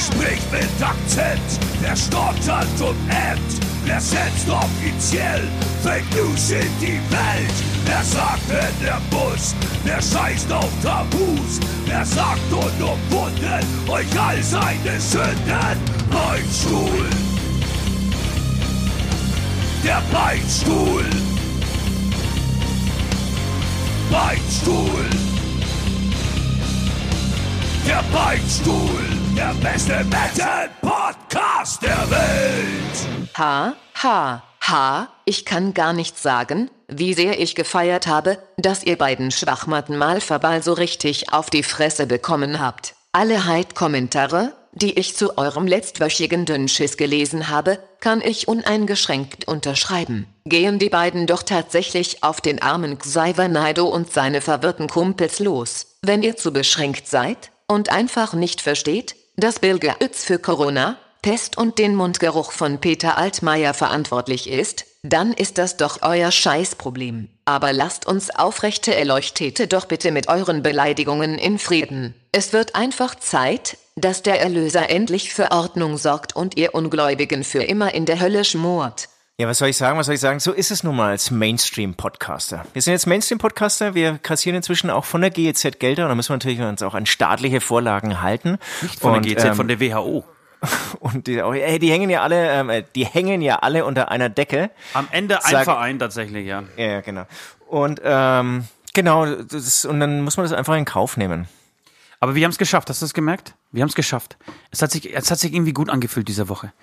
Wer spricht mit Akzent? Wer stottert und ämmt? Wer setzt offiziell Fake News in die Welt? Wer sagt, wenn er muss? Wer scheißt auf Tabus? Wer sagt unumwunden euch all seine Sünden? Beinstuhl! Der Beinstuhl! Beinstuhl! Der Beinstuhl! Der beste Metal-Podcast der Welt! Ha, ha, ha, ich kann gar nicht sagen, wie sehr ich gefeiert habe, dass ihr beiden Schwachmatten mal verbal so richtig auf die Fresse bekommen habt. Alle Hate-Kommentare, die ich zu eurem letztwöchigen Dünnschiss gelesen habe, kann ich uneingeschränkt unterschreiben. Gehen die beiden doch tatsächlich auf den armen Xavier Naido und seine verwirrten Kumpels los, wenn ihr zu beschränkt seid und einfach nicht versteht, dass Bill Gates für Corona, Pest und den Mundgeruch von Peter Altmaier verantwortlich ist, dann ist das doch euer Scheißproblem. Aber lasst uns aufrechte Erleuchtete doch bitte mit euren Beleidigungen in Frieden. Es wird einfach Zeit, dass der Erlöser endlich für Ordnung sorgt und ihr Ungläubigen für immer in der Hölle schmort. Ja, was soll ich sagen? Was soll ich sagen? So ist es nun mal als Mainstream-Podcaster. Wir sind jetzt Mainstream-Podcaster. Wir kassieren inzwischen auch von der GEZ Gelder und da müssen wir natürlich uns auch an staatliche Vorlagen halten. Nicht von und, der GZ, ähm, von der WHO. Und die, oh, ey, die hängen ja alle, ähm, die hängen ja alle unter einer Decke. Am Ende ein Sag- Verein tatsächlich, ja. Ja, ja, genau. Und ähm, genau, das, und dann muss man das einfach in Kauf nehmen. Aber wir haben es geschafft, hast du es gemerkt? Wir haben es geschafft. Es hat, sich, es hat sich irgendwie gut angefühlt diese Woche.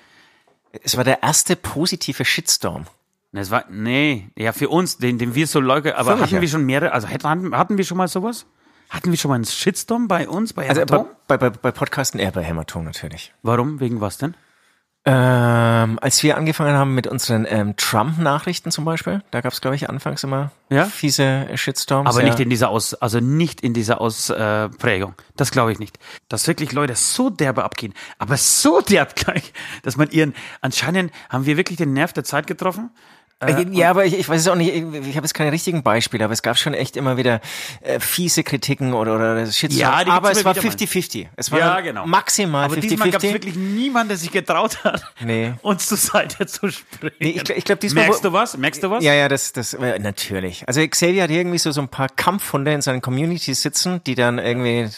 Es war der erste positive Shitstorm. Es war, nee, ja, für uns, den, den wir so leugnen, aber mich, hatten ja. wir schon mehrere, also hatten, hatten wir schon mal sowas? Hatten wir schon mal einen Shitstorm bei uns, bei Also Hämatom? bei, bei, bei, bei Podcasten eher bei Hämatom natürlich. Warum? Wegen was denn? Ähm, als wir angefangen haben mit unseren ähm, Trump-Nachrichten zum Beispiel, da gab es, glaube ich, anfangs immer Ja? fiese Shitstorms. Aber ja. nicht in dieser Aus, also nicht in dieser Ausprägung. Das glaube ich nicht. Dass wirklich Leute so derbe abgehen, aber so derb gleich, dass man ihren, anscheinend haben wir wirklich den Nerv der Zeit getroffen. Äh, ja, aber ich, ich weiß es auch nicht, ich, ich habe jetzt keine richtigen Beispiele, aber es gab schon echt immer wieder äh, fiese Kritiken oder, oder Shitstorm. Ja, die aber es war wieder mal. 50-50. Es war maximal Aber diesmal gab es 50-50. wirklich niemanden, der sich getraut hat, Nee. uns zur Seite zu springen. Nee, ich, glaub- ich glaube, diesmal. Merkst du was? Merkst du was? Ja, ja, das, das, äh, natürlich. Also Xavier hat irgendwie so, so ein paar Kampfhunde in seinen Communities sitzen, die dann irgendwie,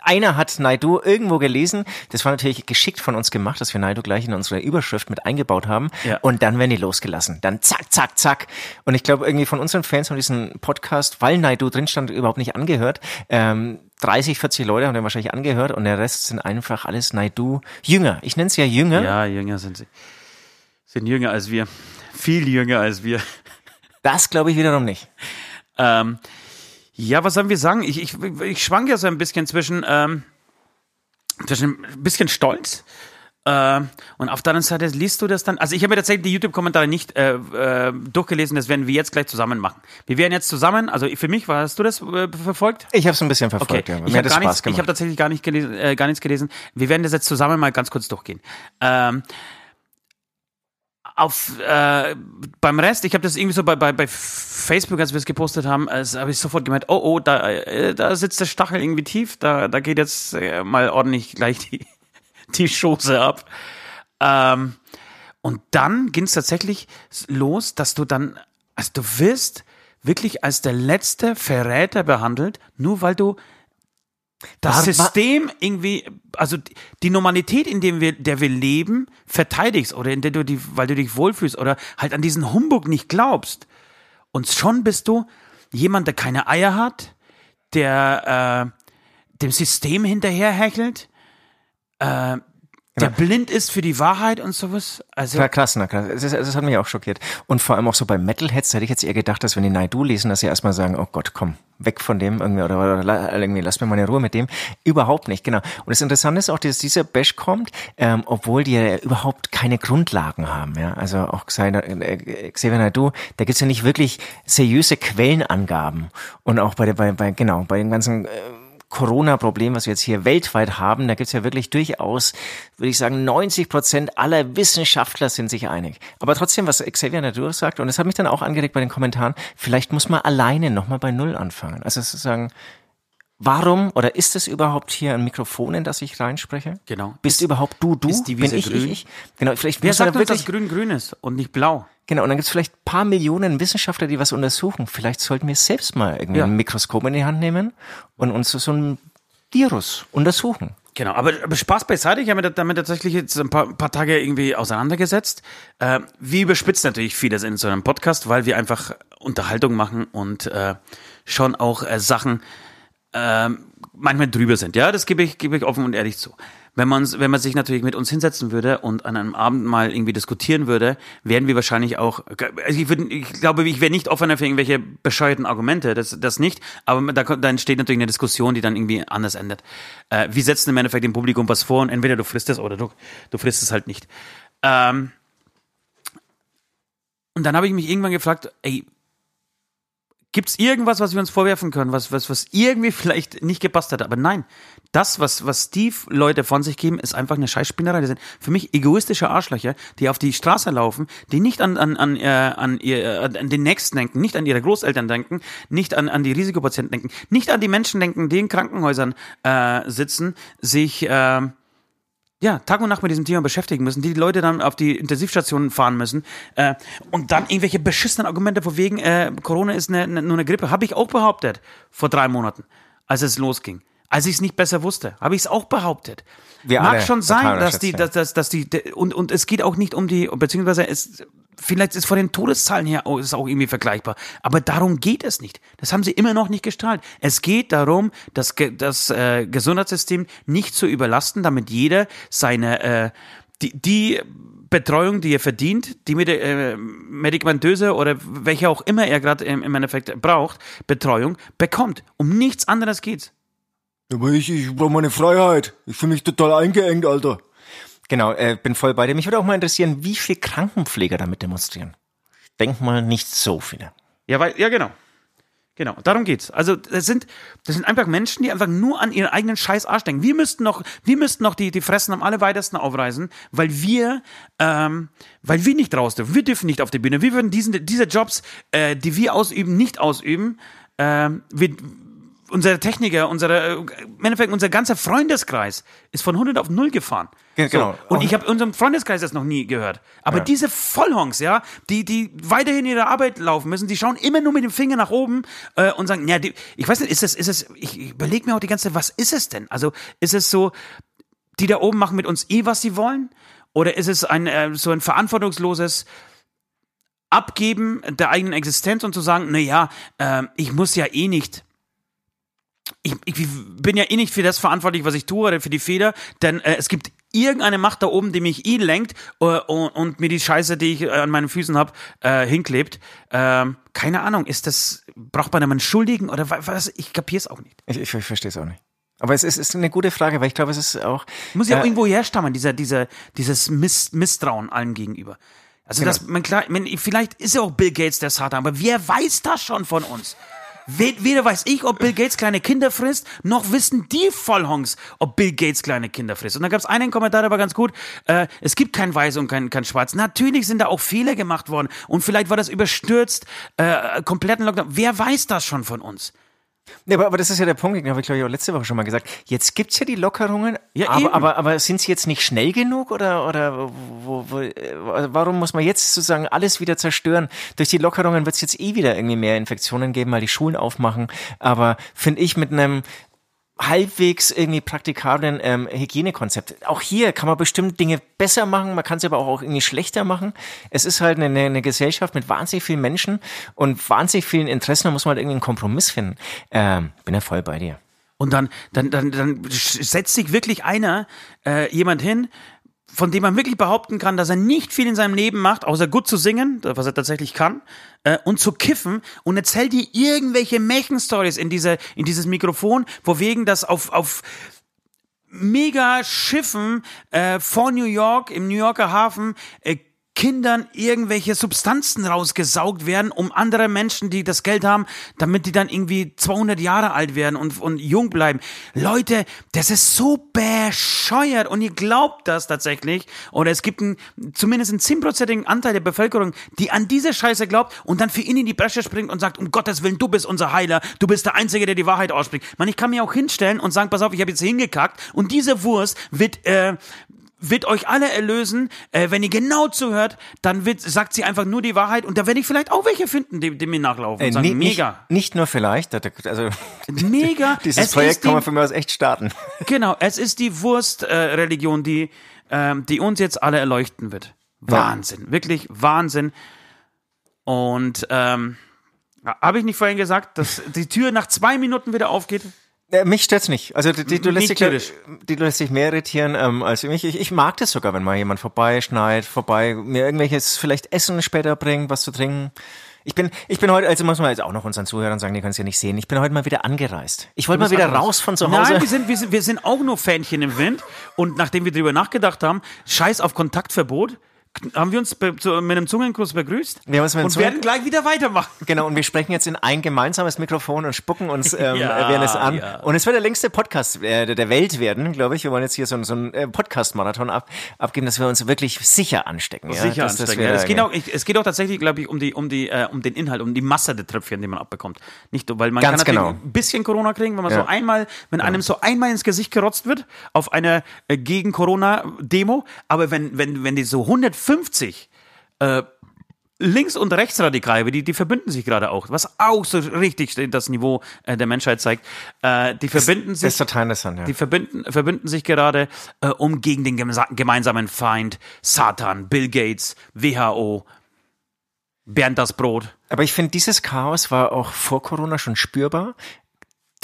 einer hat Naidu irgendwo gelesen. Das war natürlich geschickt von uns gemacht, dass wir Naidu gleich in unsere Überschrift mit eingebaut haben. Ja. Und dann werden die losgelassen. Dann zack, zack, zack. Und ich glaube, irgendwie von unseren Fans haben diesen Podcast, weil Naidu drin stand, überhaupt nicht angehört. Ähm, 30, 40 Leute haben den wahrscheinlich angehört und der Rest sind einfach alles Naidu Jünger. Ich nenne es ja Jünger. Ja, jünger sind sie. Sind jünger als wir. Viel jünger als wir. Das glaube ich wiederum nicht. Ähm, ja, was sollen wir sagen? Ich, ich, ich schwank ja so ein bisschen zwischen, ähm, zwischen ein bisschen Stolz. Ähm, und auf der anderen Seite liest du das dann. Also ich habe mir tatsächlich die YouTube-Kommentare nicht äh, äh, durchgelesen, das werden wir jetzt gleich zusammen machen. Wir werden jetzt zusammen, also für mich, war- hast du das äh, verfolgt? Ich habe es ein bisschen Okay, verfolgt, ja. ich Mir habe hat Spaß nichts, ich habe tatsächlich gar, nicht gelesen, äh, gar nichts gelesen. Wir werden das jetzt zusammen mal ganz kurz durchgehen. Ähm, auf äh, beim Rest, ich habe das irgendwie so bei, bei, bei Facebook, als wir es gepostet haben, also habe ich sofort gemeint, oh oh, da, äh, da sitzt der Stachel irgendwie tief, da, da geht jetzt äh, mal ordentlich gleich die, die Schoße ab. Ähm, und dann ging es tatsächlich los, dass du dann, also du wirst wirklich als der letzte Verräter behandelt, nur weil du das System irgendwie, also die- die Normalität, in dem wir, der wir leben, verteidigst oder in der du die, weil du dich wohlfühlst oder halt an diesen Humbug nicht glaubst. Und schon bist du jemand, der keine Eier hat, der äh, dem System hinterherhechelt, äh, der blind ist für die Wahrheit und sowas. Also Ja, krass, na krass. Das, das hat mich auch schockiert. Und vor allem auch so bei Metalheads hätte ich jetzt eher gedacht, dass wenn die Naidu lesen, dass sie erstmal sagen, oh Gott, komm, weg von dem irgendwie oder, oder la- irgendwie, lass mir mal eine Ruhe mit dem. Überhaupt nicht, genau. Und das Interessante ist auch, dass dieser Bash kommt, ähm, obwohl die ja überhaupt keine Grundlagen haben. Ja? Also auch Xavier, äh, Xavier Naidu, da gibt's ja nicht wirklich seriöse Quellenangaben. Und auch bei der, bei, bei genau, bei den ganzen äh, Corona-Problem, was wir jetzt hier weltweit haben, da gibt's ja wirklich durchaus, würde ich sagen, 90 Prozent aller Wissenschaftler sind sich einig. Aber trotzdem, was Xavier Nadur sagt, und das hat mich dann auch angeregt bei den Kommentaren, vielleicht muss man alleine nochmal bei Null anfangen. Also sozusagen, Warum oder ist es überhaupt hier ein Mikrofon, in das ich reinspreche? Genau. Bist du überhaupt du, du? ist die Wiese Bin ich, grün? ich, ich? Genau, vielleicht Wer sagt wirklich, dass grün grün ist und nicht blau? genau, und dann gibt es vielleicht ein paar Millionen Wissenschaftler, die was untersuchen. Vielleicht sollten wir selbst mal irgendwie Ja. ein Mikroskop in die Hand nehmen und uns so ein Virus untersuchen. Genau, aber, aber Spaß beiseite, ich habe mich damit tatsächlich jetzt ein paar, paar Tage irgendwie auseinandergesetzt. Äh, wir überspitzen natürlich vieles in so einem Podcast, weil wir einfach Unterhaltung machen und äh, schon auch äh, Sachen äh, manchmal drüber sind. Ja, das gebe ich, gebe ich offen und ehrlich zu. Wenn man, wenn man sich natürlich mit uns hinsetzen würde und an einem Abend mal irgendwie diskutieren würde, wären wir wahrscheinlich auch, also ich, würde, ich glaube, ich wäre nicht offener für irgendwelche bescheuerten Argumente, das, das nicht, aber da, da entsteht natürlich eine Diskussion, die dann irgendwie anders endet. Äh, wir setzen im Endeffekt dem Publikum was vor und entweder du frisst es oder du, du frisst es halt nicht. Ähm, und dann habe ich mich irgendwann gefragt, ey, Gibt's irgendwas, was wir uns vorwerfen können, was, was, was irgendwie vielleicht nicht gepasst hat? Aber nein, das, was, was die Leute von sich geben, ist einfach eine Scheißspinnerei. Das sind für mich egoistische Arschlöcher, die auf die Straße laufen, die nicht an, an, an, äh, an, ihr, äh, an den Nächsten denken, nicht an ihre Großeltern denken, nicht an, an die Risikopatienten denken, nicht an die Menschen denken, die in Krankenhäusern äh, sitzen, sich äh, ja, Tag und Nacht mit diesem Thema beschäftigen müssen, die die Leute dann auf die Intensivstationen fahren müssen äh, und dann irgendwelche beschissenen Argumente von wegen, äh, Corona ist eine, eine, nur eine Grippe, habe ich auch behauptet vor drei Monaten, als es losging. Als ich es nicht besser wusste, habe ich es auch behauptet. Wir Mag schon sein, dass die, dass, dass, dass die, und, und es geht auch nicht um die, beziehungsweise es, vielleicht ist von den Todeszahlen her auch, ist auch irgendwie vergleichbar. Aber darum geht es nicht. Das haben sie immer noch nicht gestrahlt. Es geht darum, das, das äh, Gesundheitssystem nicht zu überlasten, damit jeder seine, äh, die, die Betreuung, die er verdient, die mit äh, medikamentöse oder welche auch immer er gerade im, im Endeffekt braucht, Betreuung bekommt. Um nichts anderes geht's. Aber ich, ich brauche meine Freiheit. Ich fühle mich total eingeengt, Alter. Genau, äh, bin voll bei dir. Mich würde auch mal interessieren, wie viele Krankenpfleger damit demonstrieren. Denk mal nicht so viele. Ja, weil, ja, genau. Genau, darum geht's. Also, das sind, das sind einfach Menschen, die einfach nur an ihren eigenen scheiß Arsch denken. Wir müssten noch, wir müssten noch die, die Fressen am allerweitesten aufreißen, weil wir, ähm, weil wir nicht raus dürfen. Wir dürfen nicht auf die Bühne. Wir würden diesen, diese Jobs, äh, die wir ausüben, nicht ausüben. Ähm, wir, unsere Techniker, unsere, äh, im Endeffekt unser ganzer Freundeskreis ist von 100 auf 0 gefahren. Ge- genau. So. Und ich habe unserem Freundeskreis das noch nie gehört. Aber diese Vollhongs, ja, die, die weiterhin ihre Arbeit laufen müssen, die schauen immer nur mit dem Finger nach oben äh, und sagen, ja, die, ich weiß nicht, ist es, ist es, ich, ich überlege mir auch die ganze Zeit, was ist es denn? Also ist es so, die da oben machen mit uns eh, was sie wollen? Oder ist es ein äh, so ein verantwortungsloses Abgeben der eigenen Existenz und zu sagen, na ja, äh, ich muss ja eh nicht ich, ich bin ja eh nicht für das verantwortlich, was ich tue oder für die Fehler, denn äh, es gibt irgendeine Macht da oben, die mich eh lenkt äh, und, und mir die Scheiße, die ich äh, an meinen Füßen habe, äh, hinklebt. Ähm, keine Ahnung, ist das, braucht man da einen Schuldigen oder wa- was? Ich kapier's auch nicht. Ich, ich, ich verstehe es auch nicht. Aber es ist, ist eine gute Frage, weil ich glaube, es ist auch. Muss ja auch äh, irgendwo herstammen, dieser, dieser, dieses Miss, Misstrauen allem gegenüber. Also Genau. das, man klar, man, vielleicht ist ja auch Bill Gates der Satan, aber wer weiß das schon von uns? We- Weder weiß ich, ob Bill Gates kleine Kinder frisst, noch wissen die Vollhongs, ob Bill Gates kleine Kinder frisst. Und da gab es einen Kommentar, der war ganz gut. Äh, es gibt kein Weiß und kein, kein Schwarz. Natürlich sind da auch Fehler gemacht worden. Und vielleicht war das überstürzt, äh, kompletten Lockdown. Wer weiß das schon von uns? Nee, aber, aber das ist ja der Punkt, den habe ich glaube ich auch letzte Woche schon mal gesagt. Jetzt gibt's ja die Lockerungen, Ja, eben. aber, aber, aber sind sie jetzt nicht schnell genug oder, oder wo, wo, äh, warum muss man jetzt sozusagen alles wieder zerstören? Durch die Lockerungen wird's jetzt eh wieder irgendwie mehr Infektionen geben, weil die Schulen aufmachen. Aber finde ich mit einem halbwegs irgendwie praktikablen ähm, Hygienekonzept. Auch hier kann man bestimmt Dinge besser machen, man kann sie aber auch irgendwie schlechter machen. Es ist halt eine, eine Gesellschaft mit wahnsinnig vielen Menschen und wahnsinnig vielen Interessen, da muss man halt irgendwie einen Kompromiss finden. Ähm, bin ja voll bei dir. Und dann, dann, dann, dann setzt sich wirklich einer, äh, jemand hin, von dem man wirklich behaupten kann, dass er nicht viel in seinem Leben macht, außer gut zu singen, was er tatsächlich kann, äh, und zu kiffen und erzählt dir irgendwelche Märchenstories in diese, in dieses Mikrofon, wo wegen das auf, auf mega Schiffen äh, vor New York, im New Yorker Hafen, äh, Kindern irgendwelche Substanzen rausgesaugt werden, um andere Menschen, die das Geld haben, damit die dann irgendwie 200 Jahre alt werden und, und jung bleiben. Leute, das ist so bescheuert und ihr glaubt das tatsächlich. Oder es gibt einen, zumindest einen 10%igen Anteil der Bevölkerung, die an diese Scheiße glaubt und dann für ihn in die Bresche springt und sagt, um Gottes Willen, du bist unser Heiler, du bist der Einzige, der die Wahrheit ausspricht. Man, ich kann mir auch hinstellen und sagen, pass auf, ich habe jetzt hingekackt und diese Wurst wird, äh, wird euch alle erlösen. Äh, wenn ihr genau zuhört, dann wird, sagt sie einfach nur die Wahrheit und da werde ich vielleicht auch welche finden, die, die mir nachlaufen und Äh, sagen, ni- mega. Nicht, nicht nur vielleicht, also Mega. dieses Es Projekt kann man von mir aus echt starten. Genau, es ist die Wurstreligion, äh, die, ähm, die uns jetzt alle erleuchten wird. Wahnsinn, wirklich Wahnsinn. Und ähm, habe ich nicht vorhin gesagt, dass die Tür nach zwei Minuten wieder aufgeht? Äh, mich stört's nicht. Also die, die, du, lässt dich, kritisch. die, du lässt dich mehr irritieren ähm, als mich. Ich, ich mag das sogar, wenn mal jemand vorbeischneit, vorbei mir irgendwelches vielleicht Essen später bringt, was zu trinken. Ich bin, ich bin heute, also muss man jetzt auch noch unseren Zuhörern sagen, die können es ja nicht sehen. Ich bin heute mal wieder angereist. Ich wollte mal wieder raus von zu Hause. Nein, wir sind, wir, sind, wir sind auch nur Fähnchen im Wind. Und nachdem wir drüber nachgedacht haben, scheiß auf Kontaktverbot, haben wir uns mit einem Zungenkuss begrüßt Wir haben uns mit und Zungen- werden gleich wieder weitermachen. Genau, und wir sprechen jetzt in ein gemeinsames Mikrofon und spucken uns ähm, Ja, während es an. ja. Und es wird der längste Podcast äh, der Welt werden, glaube ich. Wir wollen jetzt hier so, so einen äh, Podcast-Marathon ab, abgeben, dass wir uns wirklich sicher anstecken. Ja? Sicher dass, dass anstecken. wir Ja, da- es, geht auch, es geht auch tatsächlich, glaube ich, um, die, um, die, äh, um den Inhalt, um die Masse der Tröpfchen, die man abbekommt. Nicht, weil man Ganz kann natürlich genau. ein bisschen Corona kriegen, wenn man so einmal, wenn einem so einmal ins Gesicht gerotzt wird auf einer äh, gegen Corona-Demo, aber wenn, wenn, wenn die so 150 äh, links- und rechtsradikale, die, die verbünden sich gerade auch, was auch so richtig das Niveau äh, der Menschheit zeigt. Äh, die verbinden Das sich ist total interessant, ja. die verbinden, verbünden sich gerade, äh, um gegen den gemeinsa- gemeinsamen Feind Satan, Bill Gates, WHO, Bernd das Brot. Aber ich finde, dieses Chaos war auch vor Corona schon spürbar.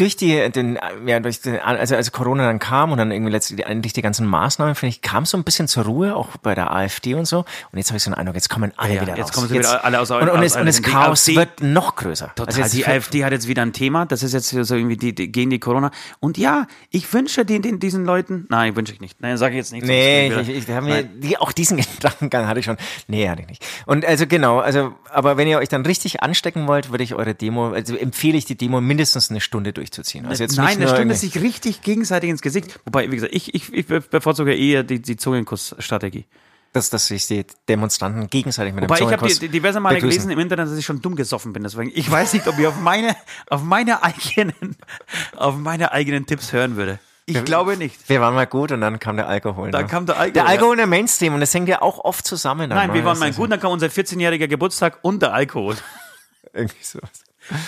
Durch die, den, ja, durch den, also als Corona dann kam und dann irgendwie letztlich eigentlich die ganzen Maßnahmen, finde ich, kam so ein bisschen zur Ruhe, auch bei der AfD und so. Und jetzt habe ich so einen Eindruck, jetzt kommen alle Ja, wieder jetzt raus. kommen sie wieder alle aus- und, und, aus es, und das Chaos AfD wird noch größer. Total, Also jetzt die AfD hat jetzt wieder ein Thema, das ist jetzt so irgendwie die, die, gegen die Corona. Und ja, ich wünsche den, den, diesen Leuten, nein, wünsche ich nicht. Nein, sage ich jetzt nicht. Nee, ich, ich, ich mir, die, auch diesen Gedankengang hatte ich schon. Nee, hatte ich nicht. Und also genau, also, aber wenn ihr euch dann richtig anstecken wollt, würde ich eure Demo, also empfehle ich die Demo mindestens eine Stunde durchzuziehen. Also jetzt Nein, nur Stunde irgendwie- sich richtig gegenseitig ins Gesicht. Wobei, wie gesagt, ich, ich, ich bevorzuge eher die, die Zungenkuss-Strategie. dass, dass sich die Demonstranten gegenseitig mit Wobei dem ich habe Zungenkuss diverse Male begrüßen. gelesen im Internet, dass ich schon dumm gesoffen bin. Deswegen, ich weiß nicht, ob ich auf meine, auf meine eigenen, auf meine eigenen Tipps hören würde. Ich glaube nicht. Wir waren mal gut und dann kam der Alkohol. Dann ne? kam der Alkohol, Der ja. Alkohol in der Mainstream und das hängt ja auch oft zusammen. Nein, wir ne? waren mal ist gut, dann kam unser 14-jähriger Geburtstag und der Alkohol. Irgendwie sowas.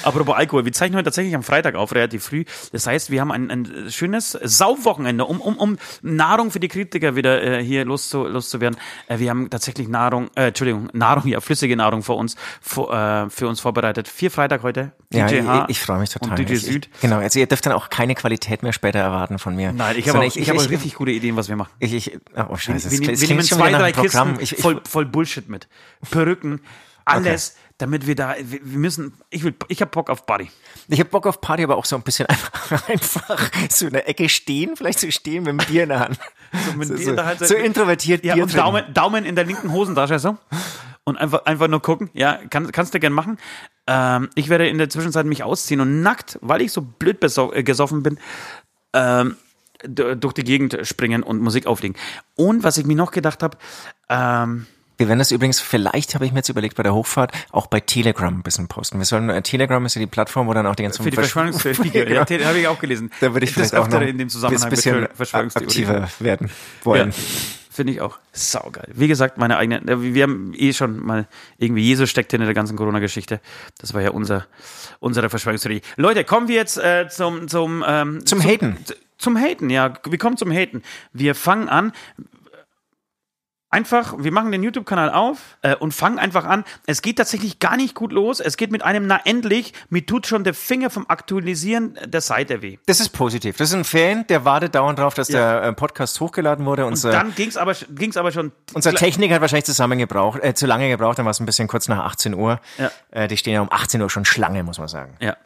Apropos Alkohol, wir zeichnen heute tatsächlich am Freitag auf, relativ früh. Das heißt, wir haben ein, ein schönes Saufwochenende, um, um, um Nahrung für die Kritiker wieder äh, hier loszu, loszuwerden. Äh, wir haben tatsächlich Nahrung, äh, Entschuldigung, Nahrung, ja, flüssige Nahrung für uns, vor, äh, für uns vorbereitet. Vier Freitag heute. Ja, DJ ich, H ich freue mich total. Und DJ ich, Süd. Ich, genau, also ihr dürft dann auch keine Qualität mehr später erwarten von mir. Nein, ich habe auch, ich, ich, habe auch richtig gute Ideen, was wir machen. Ich, ich, oh, scheiße. wir, wir, wir nehmen zwei, drei. Kisten voll, voll Bullshit mit. Perücken, alles, damit wir da, wir, müssen, ich will, ich habe Bock auf Buddy. ich habe Bock auf Party, aber auch so ein bisschen einfach, einfach so in der Ecke stehen, vielleicht so stehen mit dem Bier in der Hand. So, mit So, Bier so, in der Hand, so introvertiert Ja, Bier und. Daumen, Daumen in der linken Hosentasche so. Und einfach, einfach nur gucken. Ja, kann, kannst du gern machen. Ähm, ich werde in der Zwischenzeit mich ausziehen und nackt, weil ich so blöd äh, gesoffen bin, ähm, durch die Gegend springen und Musik auflegen. Und was ich mir noch gedacht habe, ähm, Wir werden das übrigens, vielleicht habe ich mir jetzt überlegt, bei der Hochfahrt auch bei Telegram ein bisschen posten. Wir sollen, äh, Telegram ist ja die Plattform, wo dann auch die ganzen für die Versch- Verschwörungstheorien, Genau. ja, habe ich auch gelesen. Da würde ich das vielleicht auch noch in dem Zusammenhang ein bisschen aktiver werden wollen. Ja, Finde ich auch. Saugeil. Wie gesagt, meine eigene, äh, wir haben eh schon mal irgendwie Jesus steckt hinter der ganzen Corona-Geschichte. Das war ja unser, unsere Verschwörungstheorie. Leute, kommen wir jetzt äh, zum, zum, ähm, Zum Haten. z- Zum Haten, ja. Wir kommen zum Haten. Wir fangen an. Einfach, wir machen den YouTube-Kanal auf äh, und fangen einfach an. Es geht tatsächlich gar nicht gut los. Es geht mit einem, na endlich, mir tut schon der Finger vom Aktualisieren der Seite weh. Das ist positiv. Das ist ein Fan, der wartet dauernd drauf, dass Ja. der äh, Podcast hochgeladen wurde. Unser, Dann ging's aber, ging's aber schon. unser Techniker hat wahrscheinlich zusammen gebraucht, äh, zu lange gebraucht, dann war es ein bisschen kurz nach 18 Uhr. Ja. Äh, die stehen ja um 18 Uhr schon Schlange, muss man sagen. Ja.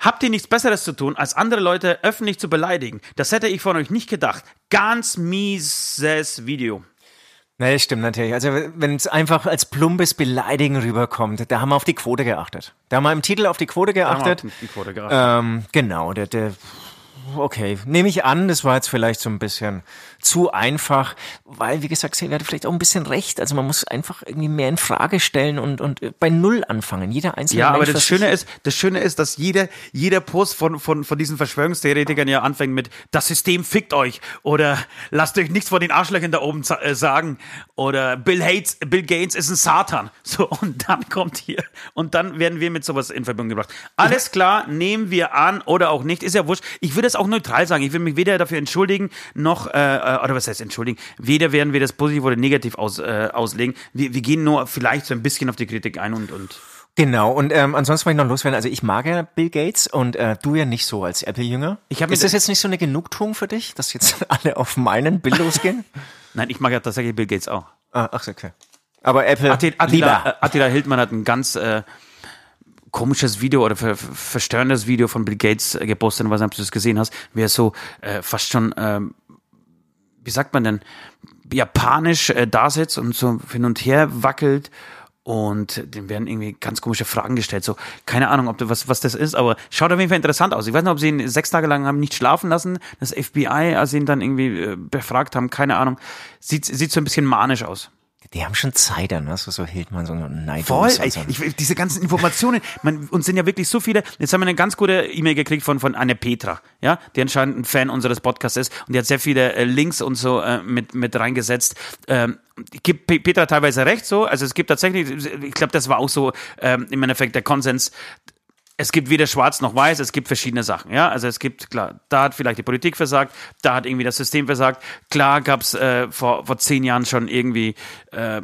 Habt ihr nichts Besseres zu tun, als andere Leute öffentlich zu beleidigen? Das hätte ich von euch nicht gedacht. Ganz mieses Video. Nee, stimmt natürlich. Also wenn es einfach als plumpes Beleidigen rüberkommt, da haben wir auf die Quote geachtet. Da haben wir im Titel auf die Quote geachtet. haben wir auf die Quote geachtet. Ähm, genau, der, der okay, nehme ich an, das war jetzt vielleicht so ein bisschen zu einfach, weil, wie gesagt, Xavier hatte vielleicht auch ein bisschen recht. Also man muss einfach irgendwie mehr in Frage stellen und, und bei Null anfangen. Jeder einzelne Ja, aber Mensch, das was Schöne ist, das Schöne ist, dass jeder, jeder Post von, von, von diesen Verschwörungstheoretikern ja anfängt mit, das System fickt euch oder lasst euch nichts von den Arschlöchern da oben äh, sagen oder Bill Gates, Bill Gates ist ein Satan. So, und dann kommt hier und dann werden wir mit sowas in Verbindung gebracht. Alles klar, nehmen wir an oder auch nicht, ist ja wurscht. Ich würde es auch neutral sagen. Ich will mich weder dafür entschuldigen, noch, äh, äh, oder was heißt entschuldigen, weder werden wir das positiv oder negativ aus, äh, auslegen. Wir, wir gehen nur vielleicht so ein bisschen auf die Kritik ein und, und Genau, und ähm, ansonsten wollte ich noch loswerden. Also ich mag ja Bill Gates und äh, du ja nicht so als Apple-Jünger. Ist das jetzt nicht so eine Genugtuung für dich, dass jetzt alle auf meinen Bill losgehen? Nein, ich mag ja tatsächlich Bill Gates auch. ah, ach, okay. Aber Apple Attila, Attila, lieber. äh, Attila Hildmann hat ein ganz äh, komisches Video oder ver, ver- verstörendes Video von Bill Gates äh, gepostet, was ob du das gesehen hast, wie er so äh, fast schon, ähm, wie sagt man denn, japanisch äh, da sitzt und so hin und her wackelt und dem werden irgendwie ganz komische Fragen gestellt. So, keine Ahnung, ob du, was, was das ist, aber schaut auf jeden Fall interessant aus. Ich weiß nicht, ob sie ihn sechs Tage lang haben nicht schlafen lassen, das FBI, als sie ihn dann irgendwie äh, befragt haben, keine Ahnung. Sieht, sieht so ein bisschen manisch aus. Die haben schon Zeit an, ne? so, so Hildmann, so Neid. Voll, ey, ich, diese ganzen Informationen, man, uns sind ja wirklich so viele. Jetzt haben wir eine ganz gute E-Mail gekriegt von, von Anne Petra, ja, die anscheinend ein Fan unseres Podcasts ist und die hat sehr viele äh, Links und so äh, mit, mit reingesetzt. Ähm, ich gebe Pe- Petra teilweise recht so, also es gibt tatsächlich, ich glaube, das war auch so ähm, im Endeffekt der Konsens, es gibt weder schwarz noch weiß, es gibt verschiedene Sachen. Ja, also es gibt, klar, da hat vielleicht die Politik versagt, da hat irgendwie das System versagt. Klar gab es äh, vor, vor zehn Jahren schon irgendwie äh,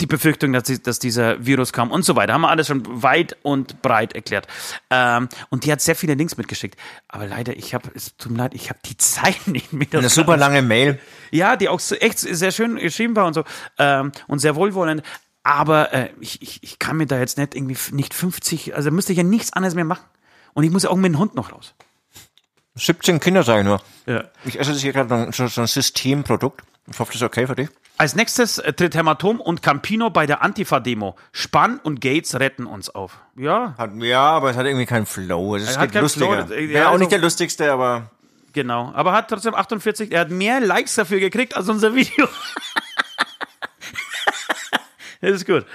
die Befürchtung, dass, die- dass dieser Virus kam und so weiter. Haben wir alles schon weit und breit erklärt. Ähm, und die hat sehr viele Links mitgeschickt. Aber leider, ich habe, es tut mir leid, ich habe die Zeit nicht mehr. Eine super lange Mail. Ja, die auch echt sehr schön geschrieben war und so ähm, und sehr wohlwollend. Aber äh, ich, ich, ich kann mir da jetzt nicht irgendwie nicht 50, also müsste ich ja nichts anderes mehr machen. Und ich muss ja auch mit dem Hund noch raus. 17 Kinder, sage ich nur. Ja. Ich esse jetzt hier gerade so, so ein Systemprodukt. Ich hoffe, das ist okay für dich. Als nächstes äh, tritt Hämatom und Campino bei der Antifa-Demo. Spann und Gates retten uns auf. Ja, Hat, ja, aber es hat irgendwie keinen Flow. Es ist hat keinen lustiger. Flow, ja, Wäre auch also- nicht der lustigste, aber genau. Aber hat trotzdem 48, er hat mehr Likes dafür gekriegt als unser Video. das ist gut.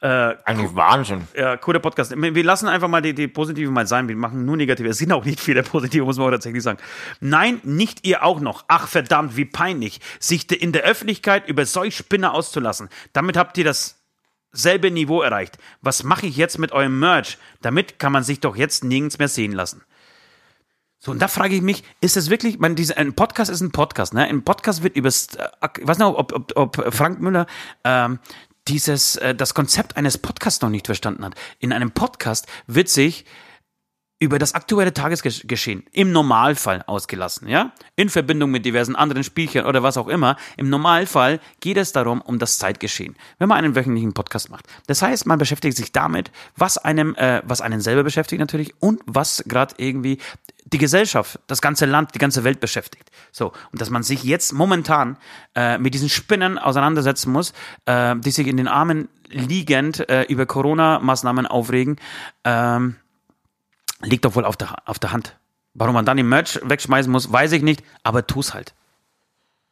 eigentlich Wahnsinn. Ja, cooler Podcast. Wir lassen einfach mal die, die Positive mal sein. Wir machen nur Negative. Es sind auch nicht viele Positive, muss man auch tatsächlich sagen. Nein, nicht ihr auch noch. Ach verdammt, wie peinlich, sich in der Öffentlichkeit über solch Spinner auszulassen. Damit habt ihr das selbe Niveau erreicht. Was mache ich jetzt mit eurem Merch? Damit kann man sich doch jetzt nirgends mehr sehen lassen. So, und da frage ich mich, ist es wirklich, man, diese, ein Podcast ist ein Podcast, ne? Ein Podcast wird übers, äh, ich weiß nicht, ob, ob, ob Frank Müller ähm, dieses, äh, das Konzept eines Podcasts noch nicht verstanden hat. In einem Podcast wird sich über das aktuelle Tagesgeschehen im Normalfall ausgelassen, ja? In Verbindung mit diversen anderen Spielchen oder was auch immer. Im Normalfall geht es darum, um das Zeitgeschehen, wenn man einen wöchentlichen Podcast macht. Das heißt, man beschäftigt sich damit, was einem, äh, was einen selber beschäftigt natürlich und was gerade irgendwie die Gesellschaft, das ganze Land, die ganze Welt beschäftigt. So, und dass man sich jetzt momentan äh, mit diesen Spinnen auseinandersetzen muss, äh, die sich in den Armen liegend äh, über Corona-Maßnahmen aufregen, ähm, liegt doch wohl auf der, auf der Hand. Warum man dann den Merch wegschmeißen muss, weiß ich nicht, aber tu's halt.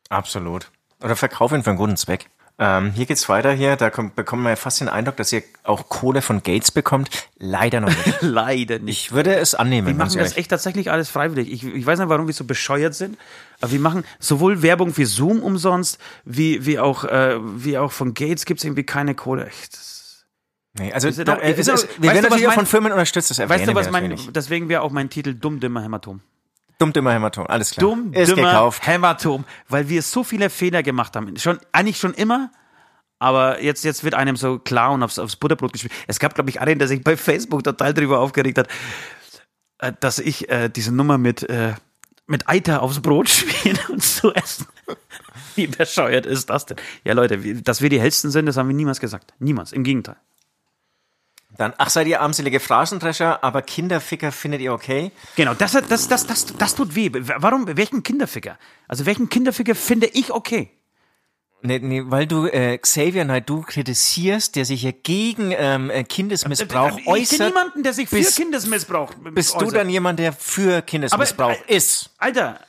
Absolut. Oder verkauf ihn für einen guten Zweck. Ähm, hier geht's weiter hier. Da kommt, bekommen wir ja fast den Eindruck, dass ihr auch Kohle von Gates bekommt. Leider noch nicht. Leider nicht. Ich würde es annehmen. Wir machen das echt tatsächlich alles freiwillig. Ich, ich weiß nicht, warum wir so bescheuert sind, aber wir machen sowohl Werbung für Zoom umsonst, wie, wie, auch, äh, wie auch von Gates gibt's irgendwie keine Kohle. Echt. das- Nee, also ja da, doch- äh, ist ist, wir werden natürlich auch von Firmen unterstützt. Das Weißt du, erwähnen was mein, deswegen wäre auch mein Titel Dumm, Dimmer, Hämatom. Dumm, dümmer Hämatom. Alles klar. Dumm, ist Dimmer, gekauft. Hämatom. Weil wir so viele Fehler gemacht haben. Schon, eigentlich schon immer. Aber jetzt, jetzt wird einem so klar und aufs, aufs Butterbrot gespielt. Es gab, glaube ich, einen, der sich bei Facebook total drüber aufgeregt hat, äh, dass ich äh, diese Nummer mit, äh, mit Eiter aufs Brot spiele und zu essen. Wie bescheuert ist das denn? Ja, Leute, dass wir die hellsten sind, das haben wir niemals gesagt. Niemals. Im Gegenteil. Dann, ach, seid ihr armselige Phrasendrescher, aber Kinderficker findet ihr okay? Genau, das, das, das, das, das tut weh. Warum, welchen Kinderficker? Also welchen Kinderficker finde ich okay? Nee, nee, weil du äh, Xavier Naidoo kritisierst, der sich ja gegen ähm, äh, Kindesmissbrauch ich kenne äußert. niemanden, der sich für Bist- Kindesmissbrauch Bist du äußert. dann jemand, der für Kindesmissbrauch Aber, äh, ist? Alter,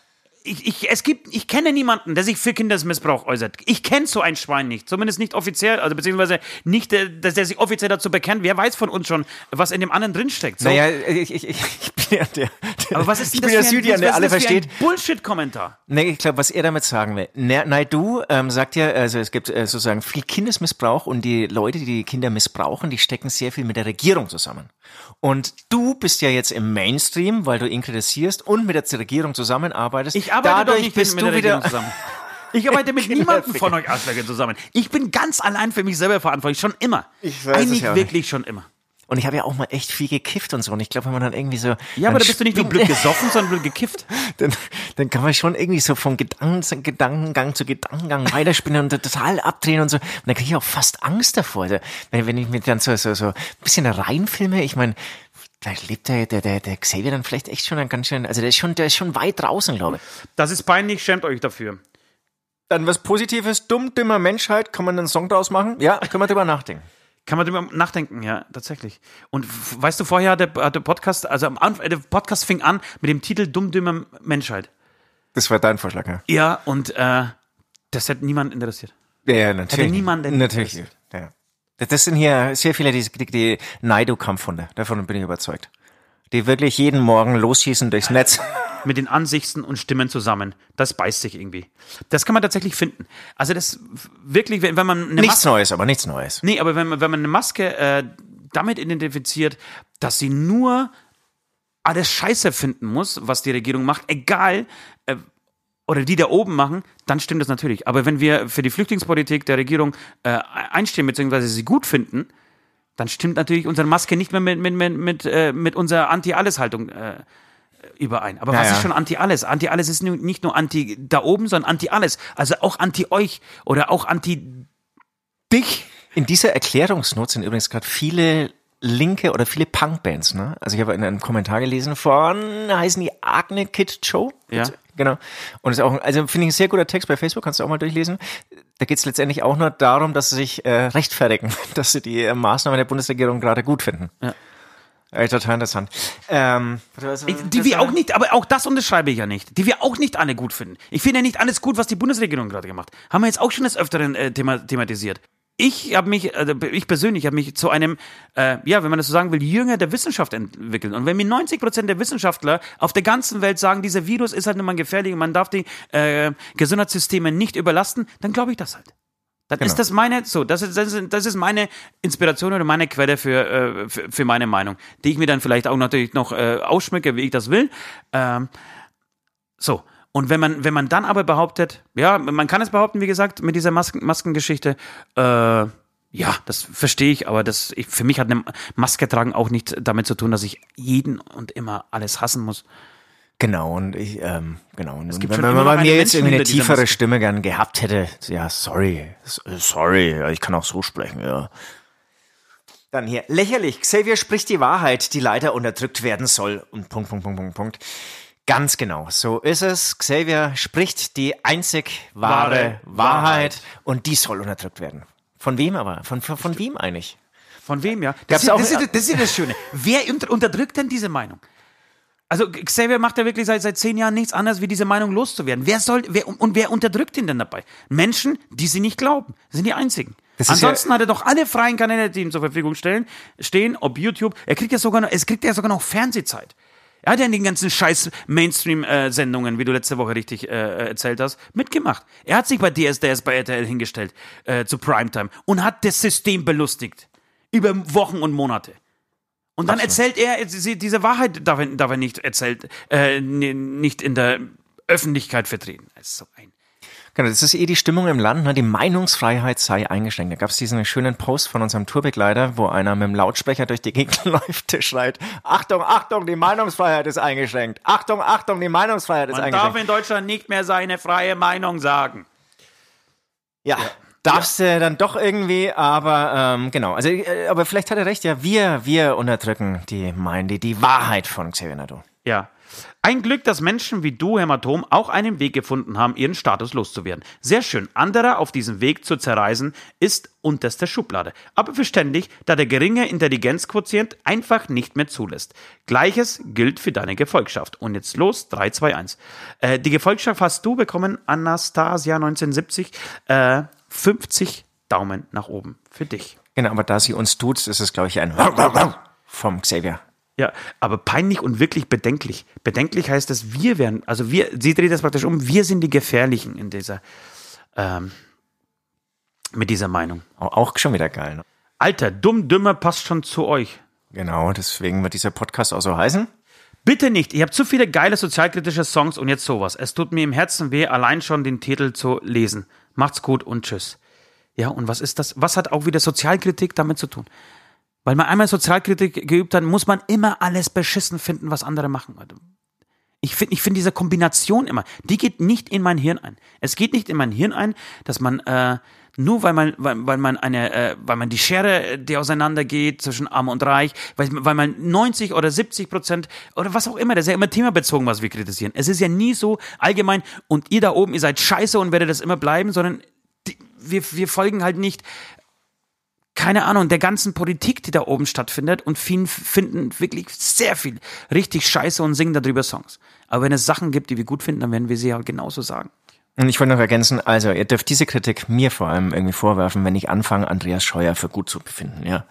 ich, ich, es gibt, ich kenne niemanden, der sich für Kindesmissbrauch äußert. Ich kenne so ein Schwein nicht. Zumindest nicht offiziell, also beziehungsweise nicht, dass der sich offiziell dazu bekennt. Wer weiß von uns schon, was in dem anderen drinsteckt. So. Naja, ich, ich, ich bin ja der, der aber was ist ich denn bin das der Südian, der alle das versteht. Bullshit-Kommentar. Nee, ich glaube, was er damit sagen will. Na- Naidu ähm, sagt ja, also es gibt äh, sozusagen viel Kindesmissbrauch und die Leute, die die Kinder missbrauchen, die stecken sehr viel mit der Regierung zusammen. Und du bist ja jetzt im Mainstream, weil du ihn kritisierst und mit der Regierung zusammenarbeitest. Ich arbeite Dadurch doch nicht bist mit du der wieder Regierung zusammen. Ich arbeite mit niemandem von euch Arschlöcher zusammen. Ich bin ganz allein für mich selber verantwortlich, schon immer. Ich weiß es Eigentlich ja auch wirklich schon immer. Und ich habe ja auch mal echt viel gekifft und so. Und ich glaube, wenn man dann irgendwie so. Ja, aber dann da bist du nicht nur blöd gesoffen, sondern blöd gekifft. dann, dann kann man schon irgendwie so von Gedanken, Gedankengang zu Gedankengang weiterspinnen und total abdrehen und so. Und dann kriege ich auch fast Angst davor. Also, wenn, wenn ich mir dann so, so, so ein bisschen reinfilme, ich meine, da lebt der, der, der, der Xavier dann vielleicht echt schon ein ganz schön, also der ist schon, der ist schon weit draußen, glaube ich. Das ist peinlich, schämt euch dafür. Dann was Positives, dumm, dümmer Menschheit, kann man einen Song draus machen? Ja, können wir drüber nachdenken. Kann man drüber nachdenken, ja, tatsächlich. Und weißt du, vorher hat der, der Podcast, also am Anfang, der Podcast fing an mit dem Titel Dumm, dümmer Menschheit. Das war dein Vorschlag, ja. Ja, und äh, das hat niemand interessiert. Ja, ja natürlich. niemanden Natürlich. Ja. Das- Das sind hier sehr viele, die, die, die Naido-Kampfhunde. Davon bin ich überzeugt. Die wirklich jeden Morgen losschießen durchs Netz. Mit den Ansichten und Stimmen zusammen. Das beißt sich irgendwie. Das kann man tatsächlich finden. Also das wirklich, wenn, wenn man eine Nichts Maske, Neues, aber nichts Neues. nee, aber wenn man, wenn man eine Maske äh, damit identifiziert, dass sie nur alles Scheiße finden muss, was die Regierung macht, egal, äh, oder die da oben machen, dann stimmt das natürlich. Aber wenn wir für die Flüchtlingspolitik der Regierung äh, einstehen, beziehungsweise sie gut finden, dann stimmt natürlich unsere Maske nicht mehr mit, mit, mit, mit, äh, mit unserer Anti-Alles-Haltung äh, überein. Aber was Ja, ja. ist schon Anti-Alles? Anti-Alles ist nicht nur Anti da oben, sondern Anti-Alles. Also auch Anti-euch oder auch Anti-dich. In dieser Erklärungsnot sind übrigens gerade viele linke oder viele Punkbands, ne? Also ich habe in einem Kommentar gelesen von, heißen die Agne Kid Show? Ja. Genau. Und ist auch, also finde ich ein sehr guter Text bei Facebook, kannst du auch mal durchlesen. Da geht es letztendlich auch nur darum, dass sie sich äh, rechtfertigen, dass sie die äh, Maßnahmen der Bundesregierung gerade gut finden. Ja. Äh, total interessant. Ähm, Die wir auch nicht, aber auch das unterschreibe ich ja nicht. Die wir auch nicht alle gut finden. Ich finde ja nicht alles gut, was die Bundesregierung gerade gemacht. Haben wir jetzt auch schon des Öfteren äh, thema thematisiert. Ich habe mich, also ich persönlich habe mich zu einem, äh, ja, wenn man das so sagen will, Jünger der Wissenschaft entwickelt. Und wenn mir 90 Prozent der Wissenschaftler auf der ganzen Welt sagen, dieser Virus ist halt nun mal gefährlich und man darf die äh, Gesundheitssysteme nicht überlasten, dann glaube ich das halt. Dann Genau. ist das meine, so, das ist, das ist, das ist meine Inspiration oder meine Quelle für, äh, für, für meine Meinung, die ich mir dann vielleicht auch natürlich noch äh, ausschmücke, wie ich das will. Ähm, so. Und wenn man, wenn man dann aber behauptet, ja, man kann es behaupten, wie gesagt, mit dieser Masken, Maskengeschichte, äh, ja, das verstehe ich, aber das, ich, für mich hat eine Maske tragen auch nicht damit zu tun, dass ich jeden und immer alles hassen muss. Genau, und ich, ähm, genau. Und gibt wenn, wenn man bei mir jetzt irgendwie eine tiefere. Stimme gern gehabt hätte, ja, sorry, sorry, ich kann auch so sprechen, ja. Dann hier, lächerlich, Xavier spricht die Wahrheit, die leider unterdrückt werden soll. Und Punkt, Punkt, Punkt, Punkt, Punkt. Ganz genau, so ist es. Xavier spricht die einzig wahre, Wahre Wahrheit, Wahrheit. und die soll unterdrückt werden. Von wem aber? Von, von, von wem eigentlich? Von wem, ja? Das, ist, auch- das, ist, das ist ja das Schöne. Wer unter, unterdrückt denn diese Meinung? Also Xavier macht ja wirklich seit, seit zehn Jahren nichts anderes, wie diese Meinung loszuwerden. Wer soll, wer, und wer unterdrückt ihn denn dabei? Menschen, die sie nicht glauben. Sind die einzigen. Das Ansonsten hat er doch alle freien Kanäle, die ihm zur Verfügung stellen, stehen, ob YouTube. Er kriegt ja sogar noch, es kriegt ja sogar noch Fernsehzeit. Er hat ja in den ganzen scheiß Mainstream-Sendungen, wie du letzte Woche richtig äh, erzählt hast, mitgemacht. Er hat sich bei DSDS bei RTL hingestellt, äh, zu Primetime, und hat das System belustigt. Über Wochen und Monate. Und dann erzählt er, diese Wahrheit darf er, darf er nicht erzählt, äh, nicht in der Öffentlichkeit vertreten. Das ist so ein. Genau, das ist eh die Stimmung im Land, ne? die Meinungsfreiheit sei eingeschränkt. Da gab es diesen schönen Post von unserem Tourbegleiter, wo einer mit dem Lautsprecher durch die Gegend läuft, der schreit, Achtung, Achtung, die Meinungsfreiheit ist eingeschränkt. Achtung, Achtung, die Meinungsfreiheit ist Man darf eingeschränkt. in Deutschland nicht mehr seine freie Meinung sagen. Ja. Darfst du dann doch irgendwie, aber ähm, genau, also äh, aber vielleicht hat er recht, ja, wir, wir unterdrücken die, mein, die, die Wahrheit von Xavier Naidoo. Ja. Ein Glück, dass Menschen wie du, Hämatom, auch einen Weg gefunden haben, ihren Status loszuwerden. Sehr schön. Anderer auf diesem Weg zu zerreißen, ist unterste Schublade. Aber verständlich, da der geringe Intelligenzquotient einfach nicht mehr zulässt. Gleiches gilt für deine Gefolgschaft. Und jetzt los, 3, 2, 1. Äh, die Gefolgschaft hast du bekommen, Anastasia 1970. Äh, 50 Daumen nach oben für dich. Genau, aber da sie uns tut, ist es, glaube ich, ein vom Xavier. Ja, aber peinlich und wirklich bedenklich. Bedenklich heißt, dass wir werden, also wir, sie dreht das praktisch um, wir sind die Gefährlichen in dieser, ähm, mit dieser Meinung. Auch schon wieder geil. Ne? Alter, dumm, dümmer passt schon zu euch. Genau, deswegen wird dieser Podcast auch so heißen. Bitte nicht, ihr habt zu viele geile sozialkritische Songs und jetzt sowas. Es tut mir im Herzen weh, allein schon den Titel zu lesen. Macht's gut und tschüss. Ja, und was ist das? Was hat auch wieder Sozialkritik damit zu tun? Weil man einmal Sozialkritik geübt hat, muss man immer alles beschissen finden, was andere machen. Ich finde ich finde diese Kombination immer, die geht nicht in mein Hirn ein. Es geht nicht in mein Hirn ein, dass man äh, nur weil man weil, weil man eine äh, weil man die Schere die auseinandergeht zwischen arm und reich weil, weil man 90 oder 70 Prozent oder was auch immer das ist ja immer themabezogen was wir kritisieren es ist ja nie so allgemein und ihr da oben ihr seid scheiße und werdet das immer bleiben sondern die, wir wir folgen halt nicht keine Ahnung, der ganzen Politik, die da oben stattfindet und vielen finden wirklich sehr viel richtig scheiße und singen darüber Songs. Aber wenn es Sachen gibt, die wir gut finden, dann werden wir sie ja genauso sagen. Und ich wollte noch ergänzen, also ihr dürft diese Kritik mir vor allem irgendwie vorwerfen, wenn ich anfange, Andreas Scheuer für gut zu befinden, ja.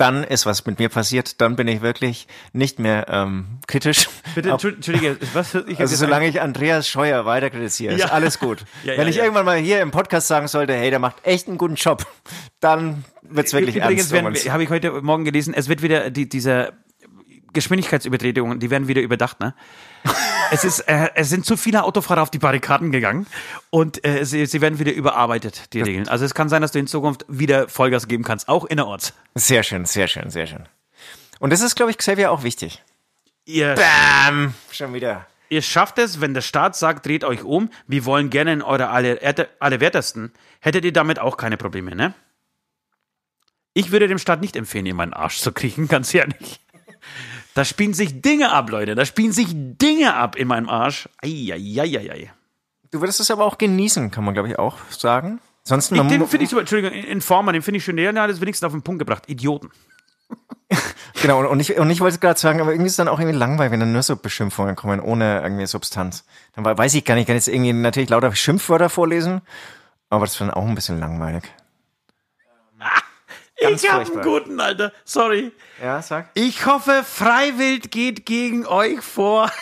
Dann ist was mit mir passiert, dann bin ich wirklich nicht mehr ähm, kritisch. Bitte, Entschuldige, was? Ich also solange ich Andreas Scheuer weiter kritisiere, Ja. ist alles gut. Ja, ja, wenn ich irgendwann mal hier im Podcast sagen sollte, hey, der macht echt einen guten Job, dann wird's wirklich Übrigens ernst. um habe ich heute Morgen gelesen, es wird wieder die, diese Geschwindigkeitsübertretungen, die werden wieder überdacht, ne? Es ist, äh, es sind zu viele Autofahrer auf die Barrikaden gegangen und äh, sie, sie werden wieder überarbeitet, die Regeln. Also es kann sein, dass du in Zukunft wieder Vollgas geben kannst, auch innerorts. Sehr schön, sehr schön, sehr schön. Und das ist, glaube ich, Xavier auch wichtig. Ihr, Bam! Schon wieder. ihr schafft es, wenn der Staat sagt, dreht euch um, wir wollen gerne in eure alle, allerwertesten, hättet ihr damit auch keine Probleme, ne? Ich würde dem Staat nicht empfehlen, ihr meinen Arsch zu kriegen, ganz ehrlich. Da spielen sich Dinge ab, Leute. Da spielen sich Dinge ab in meinem Arsch. Eieieiei. Du würdest es aber auch genießen, kann man, glaube ich, auch sagen. Sonst Ich, den finde ich super, Entschuldigung, Informer, den finde ich schön. Der hat es wenigstens auf den Punkt gebracht. Idioten. Genau, und ich, und ich wollte gerade sagen, aber irgendwie ist es dann auch irgendwie langweilig, wenn dann nur so Beschimpfungen kommen, ohne irgendwie Substanz. Dann we- weiß ich gar nicht, ich kann jetzt irgendwie natürlich lauter Schimpfwörter vorlesen, aber das ist dann auch ein bisschen langweilig. Ganz ich habe einen guten, Alter. Sorry. Ja, sag. Ich hoffe, Freiwild geht gegen euch vor.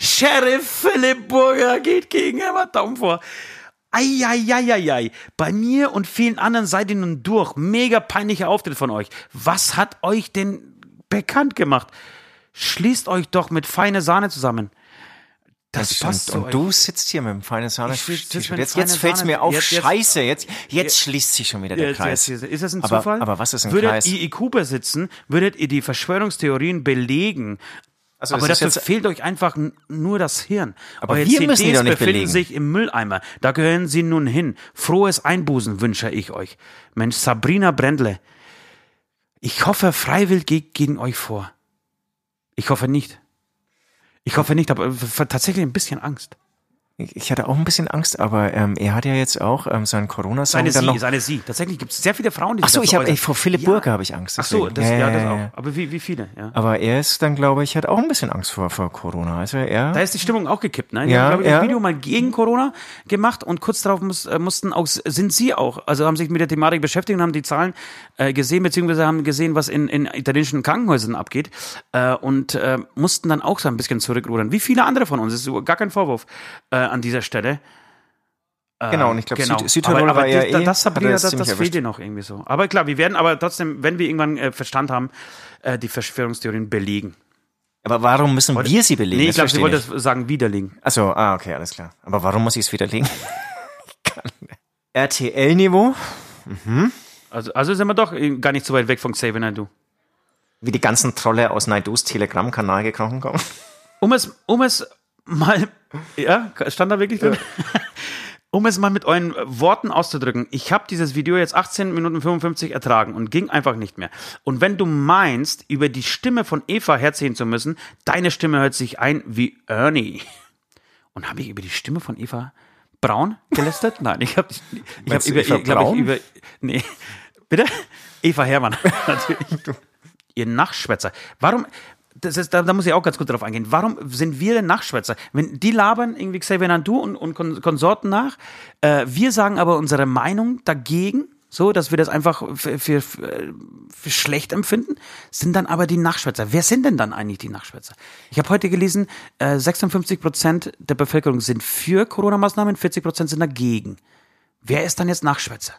Sheriff Philipp Burger geht gegen Hämatom vor. Eieieiei. Bei mir und vielen anderen seid ihr nun durch. Mega peinlicher Auftritt von euch. Was hat euch denn bekannt gemacht? Schließt euch doch mit feine Sahne zusammen. Das passt und, zu und du sitzt hier mit dem feinen Sahne. Jetzt, jetzt fällt's Sahne. mir auf, Jetzt- jetzt- scheiße, jetzt, jetzt schließt sich schon wieder der Jetzt- Kreis. jetzt- jetzt- Ist das ein aber, Zufall? Aber was ist ein würdet Kreis? ihr IQ besitzen, würdet ihr die Verschwörungstheorien belegen. Also aber es jetzt- fehlt euch einfach nur das Hirn. Aber Eure wir müssen die CDs doch nicht befinden belegen. sich im Mülleimer. Da gehören sie nun hin. Frohes Einbußen wünsche ich euch. Mensch, Sabrina Brendle. Ich hoffe, Freiwild geht gegen euch vor. Ich hoffe nicht. Ich hoffe nicht, aber f- tatsächlich ein bisschen Angst. Ich hatte auch ein bisschen Angst, aber ähm, er hat ja jetzt auch ähm, seinen Corona-Song Seine dann sie, noch. seine sie. Tatsächlich gibt es sehr viele Frauen, die Ach so, ich habe vor Philipp Ja. Burger habe ich Angst. Ach so, deswegen. das, ja, das ja, auch. ja. Aber wie, wie viele? Ja. Aber er ist dann, glaube ich, hat auch ein bisschen Angst vor, vor Corona. Also er. Da ist die Stimmung auch gekippt, ne? Die Ja, haben, glaube ich, ja. ein Video mal gegen Corona gemacht und kurz darauf muss, äh, mussten auch, sind sie auch, also haben sich mit der Thematik beschäftigt und haben die Zahlen äh, gesehen, beziehungsweise haben gesehen, was in, in italienischen Krankenhäusern abgeht äh, und äh, mussten dann auch so ein bisschen zurückrudern. Wie viele andere von uns, das ist gar kein Vorwurf äh, an dieser Stelle. genau, und ich glaube, Genau. Süd Südtirol aber, war das, eh. das, Sabrina, das, das fehlt dir noch irgendwie so. Aber klar, wir werden aber trotzdem, wenn wir irgendwann äh, Verstand haben, äh, die Verschwörungstheorien belegen. Aber warum müssen wir sie belegen? Nee, ich glaube, sie wollte ich nicht. das sagen, widerlegen. Achso, ah, okay, alles klar. Aber warum muss ich es widerlegen? RTL-Niveau, Also, also sind wir doch äh, gar nicht so weit weg von Xavier Naidoo. wie die ganzen Trolle aus Naidus Telegram-Kanal gekrochen kommen. Um es, um es mal, ja, stand da wirklich drin? um es mal mit euren Worten auszudrücken, ich habe dieses Video jetzt 18 Minuten 55 ertragen und ging einfach nicht mehr. Und wenn du meinst, über die Stimme von Eva herziehen zu müssen, deine Stimme hört sich ein wie Ernie. Und habe ich über die Stimme von Eva Braun gelästert? Nein, ich habe ich hab über, Eva ich, glaub, ich Braun? über nee, bitte? Eva Herrmann natürlich. Ihr Nachschwätzer. Warum das ist, da, da muss ich auch ganz gut drauf eingehen. Warum sind wir denn Nachschwätzer? Wenn die labern irgendwie Xavier Nadu und, und Kon Konsorten nach, äh, wir sagen aber unsere Meinung dagegen, so, dass wir das einfach für, für, für für schlecht empfinden, sind dann aber die Nachschwätzer. Wer sind denn dann eigentlich die Nachschwätzer? Ich habe heute gelesen, äh, 56 Prozent der Bevölkerung sind für Corona-Maßnahmen, 40 Prozent sind dagegen. Wer ist dann jetzt Nachschwätzer?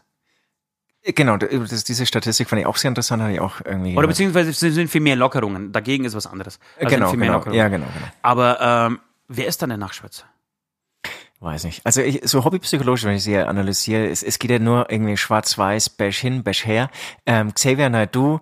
Genau, das, diese Statistik fand ich auch sehr interessant, hatte ich auch irgendwie. Oder beziehungsweise es sind viel mehr Lockerungen. Dagegen ist was anderes. Also genau, mehr genau. Lockerungen. Ja, genau, genau. Aber ähm, wer ist dann der Nachschwätzer? Weiß nicht. Also ich, so hobbypsychologisch, wenn ich sie analysiere, es, es geht ja nur irgendwie schwarz-weiß, bash hin, bash her. Ähm, Xavier Naidoo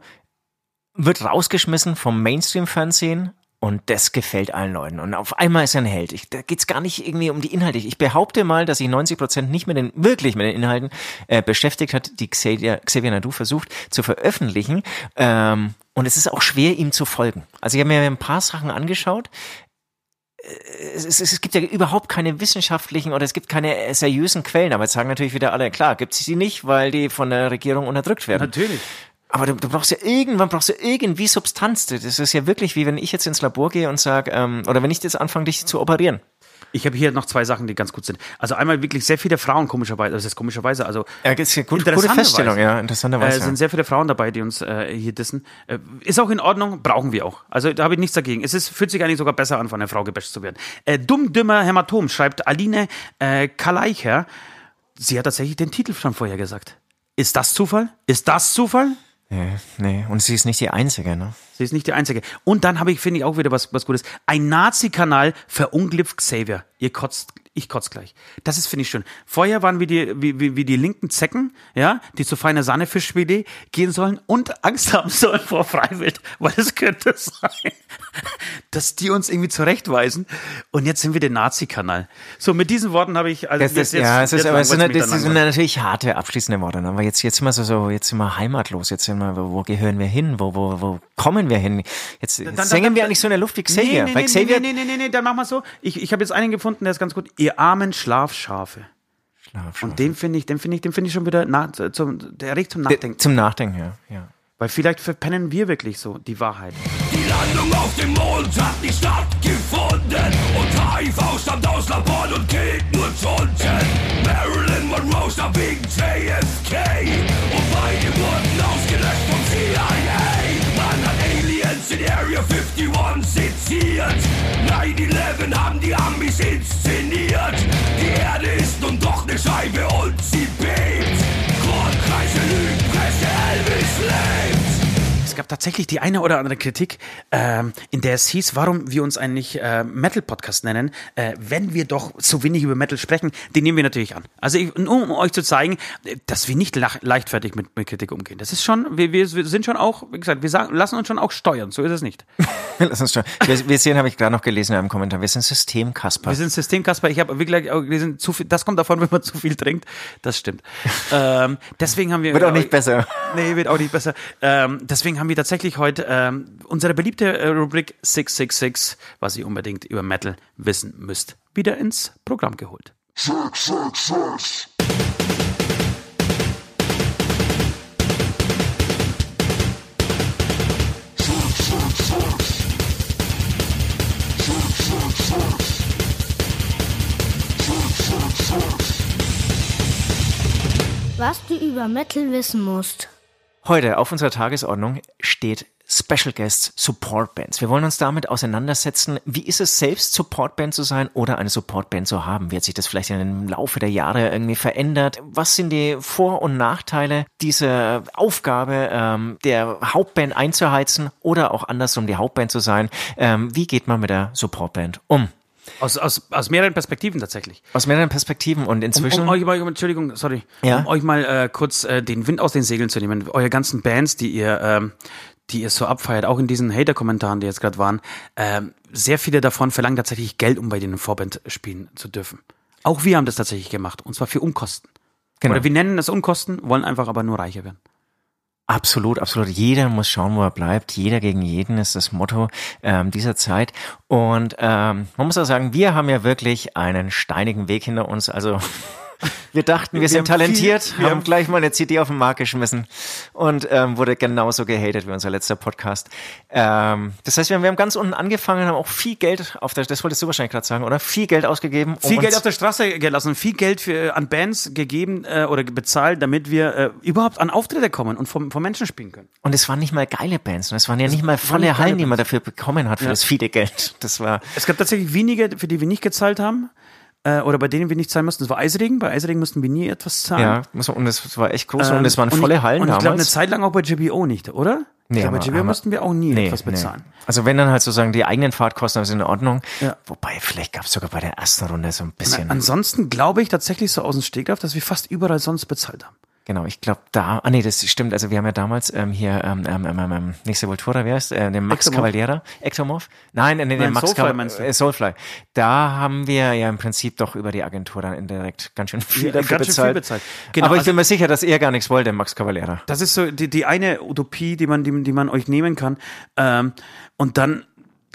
wird rausgeschmissen vom Mainstream-Fernsehen und das gefällt allen Leuten. Und auf einmal ist er ein Held. Ich, da geht's gar nicht irgendwie um die Inhalte. Ich behaupte mal, dass sich 90 Prozent nicht mit den, wirklich mit den Inhalten äh, beschäftigt hat, die Xavier, Xavier Naidoo versucht zu veröffentlichen. Ähm, und es ist auch schwer, ihm zu folgen. Also ich habe mir ein paar Sachen angeschaut es, es, es gibt ja überhaupt keine wissenschaftlichen oder es gibt keine seriösen Quellen, aber jetzt sagen natürlich wieder alle, klar, gibt es sie nicht, weil die von der Regierung unterdrückt werden. Natürlich. Aber du, du brauchst ja irgendwann brauchst du irgendwie Substanz. Das ist ja wirklich wie wenn ich jetzt ins Labor gehe und sage, ähm, oder wenn ich jetzt anfange, dich zu operieren. Ich habe hier noch zwei Sachen, die ganz gut sind. Also einmal wirklich sehr viele Frauen, komischerweise, das ist komischerweise, also Ja, ist ja gut, gute Interessanterweise. Feststellung, ja, interessanterweise. äh, sind sehr viele Frauen dabei, die uns äh, hier dissen. Äh, ist auch in Ordnung, brauchen wir auch. Also da habe ich nichts dagegen. Es ist, fühlt sich eigentlich sogar besser an, von einer Frau gebasht zu werden. Äh, Dumm, dümmer Hämatom, schreibt Aline äh, Kaleicher. Sie hat tatsächlich den Titel schon vorher gesagt. Ist das Zufall? Ist das Zufall? Ja, nee, und sie ist nicht die Einzige, ne? Sie ist nicht die Einzige. Und dann habe ich, finde ich, auch wieder was, was Gutes. Ein Nazi-Kanal verunglückt Xavier. Ihr kotzt, ich kotz gleich. Das ist, finde ich, schön. Vorher waren wir die, wie, wie, wie die linken Zecken, ja, die zu feiner Sahnefischfilet gehen sollen und Angst haben sollen vor Freiwild, weil es könnte sein, dass die uns irgendwie zurechtweisen. Und jetzt sind wir der Nazi-Kanal. So, mit diesen Worten habe ich, also Das, das, ja, es ist, jetzt aber es sind, mich das sind natürlich harte abschließende Worte. ne? Aber jetzt, jetzt sind wir so, so, jetzt sind wir heimatlos. Jetzt sind wir, wo, gehören wir hin? Wo, wo, wo kommen wir hin? Jetzt, jetzt Dann- hängen dann- wir eigentlich so in der Luft wie Xavier. Nee, nee, nee, Xavier nee, nee, nee, nee, nee, dann machen wir so. Ich, ich habe jetzt einen gefunden, der ist ganz gut. Ihr armen Schlafschafe. Schlaf, Und den finde ich, den finde ich, den finde ich schon wieder nach, zum, der regt zum Nachdenken. Zum Nachdenken, ja. ja. Weil vielleicht verpennen wir wirklich so die Wahrheit. Die Landung auf dem Mond hat nicht stattgefunden Und HIV stammt aus Laboren und geht nur zu unten Marilyn Monroe starb wegen JFK Und beide wurden ausgelöscht vom CIA in Area 51 seziert. 9-11 haben die Amis inszeniert. Die Erde ist nun doch eine Scheibe und sie bebt. Kornkreise, Lügenpresse, Elvis lebt Es gab tatsächlich die eine oder andere Kritik, ähm, in der es hieß, warum wir uns eigentlich äh, Metal-Podcast nennen, äh, wenn wir doch so wenig über Metal sprechen. Den nehmen wir natürlich an. Also ich, nur um euch zu zeigen, äh, dass wir nicht leichtfertig mit, mit Kritik umgehen. Das ist schon, wir, wir, wir sind schon auch, wie gesagt, wir sagen, lassen uns schon auch steuern. So ist es nicht. Lass uns schon. Wir, wir sehen, habe ich gerade noch gelesen in einem Kommentar, wir sind Systemkasper. Wir sind Systemkasper. Ich habe wirklich auch gelesen, zu viel, das kommt davon, wenn man zu viel trinkt. Das stimmt. ähm, deswegen haben wir Wird auch nicht besser. Nee, wird auch nicht besser. Ähm, deswegen haben wir tatsächlich heute ähm, unsere beliebte äh, Rubrik 666, was ihr unbedingt über Metal wissen müsst, wieder ins Programm geholt. Was du über Metal wissen musst. Heute auf unserer Tagesordnung steht Special Guests Support Bands. Wir wollen uns damit auseinandersetzen, wie ist es selbst Support Band zu sein oder eine Support Band zu haben? Wie hat sich das vielleicht im Laufe der Jahre irgendwie verändert? Was sind die Vor- und Nachteile dieser Aufgabe, ähm, der Hauptband einzuheizen oder auch andersrum die Hauptband zu sein? Ähm, wie geht man mit der Support Band um? Aus, aus, aus mehreren Perspektiven tatsächlich. Aus mehreren Perspektiven und Um, inzwischen. um euch mal, Entschuldigung, sorry, Ja. um euch mal äh, kurz äh, den Wind aus den Segeln zu nehmen. Eure ganzen Bands, die ihr, ähm, die ihr so abfeiert, auch in diesen Hater-Kommentaren, die jetzt gerade waren, ähm, sehr viele davon verlangen tatsächlich Geld, um bei denen Vorband spielen zu dürfen. Auch wir haben das tatsächlich gemacht. Und zwar für Unkosten. Genau. Oder wir nennen es Unkosten, wollen einfach aber nur reicher werden. Absolut, absolut. Jeder muss schauen, wo er bleibt. Jeder gegen jeden ist das Motto ähm, dieser Zeit. Und ähm, man muss auch sagen, wir haben ja wirklich einen steinigen Weg hinter uns. Also wir dachten, wir, Wir sind talentiert, viel- wir haben haben- gleich mal eine CD auf den Markt geschmissen und ähm, wurde genauso gehatet wie unser letzter Podcast. Ähm, das heißt, wir haben, wir haben ganz unten angefangen, haben auch viel Geld auf der, das wolltest du wahrscheinlich gerade sagen, oder? Viel Geld ausgegeben. um Viel Geld auf der Straße gelassen, viel Geld für, an Bands gegeben äh, oder bezahlt, damit wir äh, überhaupt an Auftritte kommen und vom, vom Menschen spielen können. Und es waren nicht mal geile Bands. Und es waren ja nicht mal volle Hallen, die man dafür bekommen hat, für das viele Geld. Das war, Es gab tatsächlich wenige, für die wir nicht gezahlt haben. Äh, oder bei denen wir nicht zahlen mussten. Das war Eisregen. Bei Eisregen mussten wir nie etwas zahlen. ja, und es war echt groß Ähm, und es waren und volle ich, Hallen Und ich glaube, eine damals. Zeit lang auch bei JBO nicht, oder? Nee, aber- bei JBO aber- mussten wir auch nie Nee, etwas nee. bezahlen. Also wenn dann halt sozusagen die eigenen Fahrtkosten sind in Ordnung. Ja. Wobei, vielleicht gab es sogar bei der ersten Runde so ein bisschen. Ansonsten glaube ich tatsächlich so aus dem Stegreif, dass wir fast überall sonst bezahlt haben. Genau, ich glaube da, ah nee, das stimmt, also wir haben ja damals ähm, hier, ähm, ähm, ähm, ähm, nicht Sepultura, wer ist, äh, den Max Ectomorph. Cavaliera, Ectomorph? Nein, äh, nee, Nein, den Max Soulfly meinst du? äh, Soulfly. Da haben wir ja im Prinzip doch über die Agentur dann indirekt ganz schön viel Ja, ganz schön bezahlt. viel bezahlt. Genau, Aber ich also- bin mir sicher, dass er gar nichts wollte, Max Cavaliera. Das ist so die, die eine Utopie, die man, die, die man euch nehmen kann. Ähm, und dann,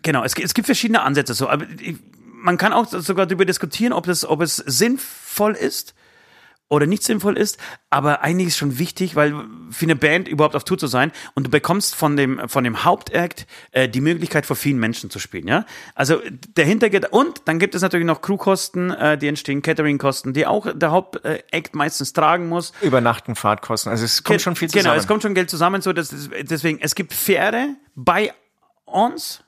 genau, es, gibt- es gibt verschiedene Ansätze. So, aber ich, man kann auch sogar darüber diskutieren, ob, das, ob es sinnvoll ist oder nicht sinnvoll ist, aber eigentlich ist schon wichtig, weil für eine Band überhaupt auf Tour zu sein und du bekommst von dem von dem Hauptact äh, die Möglichkeit vor vielen Menschen zu spielen, ja? Also der Hintergrund und dann gibt es natürlich noch Crewkosten, äh, die entstehen, Cateringkosten, die auch der Hauptact meistens tragen muss. Übernachten, Fahrtkosten, also es kommt schon viel zusammen. Genau, es kommt schon Geld zusammen, so dass deswegen es gibt Fähre bei uns,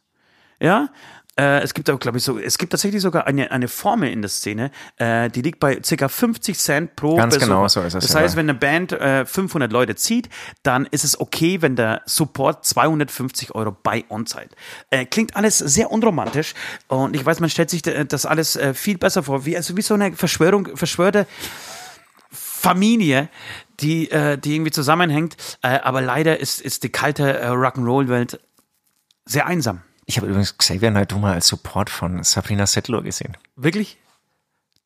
ja. Äh, es gibt auch, glaube ich, so, es gibt tatsächlich sogar eine, eine Formel in der Szene, äh, die liegt bei circa 50 Cent pro Ganz Besucher. genau so ist es, Das ja. heißt, wenn eine Band äh, 500 Leute zieht, dann ist es okay, wenn der Support 250 Euro bei On-Site. Äh, klingt alles sehr unromantisch und ich weiß, man stellt sich äh, das alles äh, viel besser vor, wie, also wie so eine Verschwörung, verschwörte Familie, die, äh, die irgendwie zusammenhängt. Äh, aber leider ist, ist die kalte äh, Rock'n'Roll-Welt sehr einsam. Ich habe übrigens Xavier Naidoo mal als Support von Sabrina Settler gesehen. Wirklich?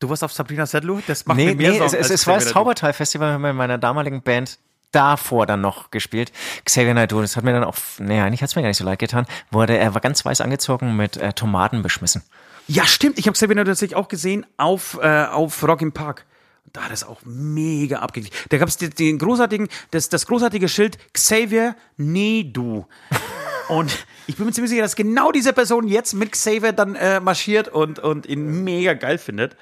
Du warst auf Sabrina Sedlow? Das macht Nee, mir mehr nee, es, Sorgen es, als es war das Naidoo. Zaubertal-Festival mit meiner damaligen Band davor dann noch gespielt. Xavier Naidoo, das hat mir dann auch, nee, eigentlich hat es mir gar nicht so leid getan, wurde, er war ganz weiß angezogen mit äh, Tomaten beschmissen. Ja, stimmt. Ich habe Xavier Naidoo tatsächlich auch gesehen auf, äh, auf Rock im Park. Da hat es auch mega abgeglichen. Da gab es den, den großartigen, das, das großartige Schild Xavier Nedu. Und ich bin mir ziemlich sicher, dass genau diese Person jetzt mit Xavier dann äh, marschiert und, und ihn mega geil findet.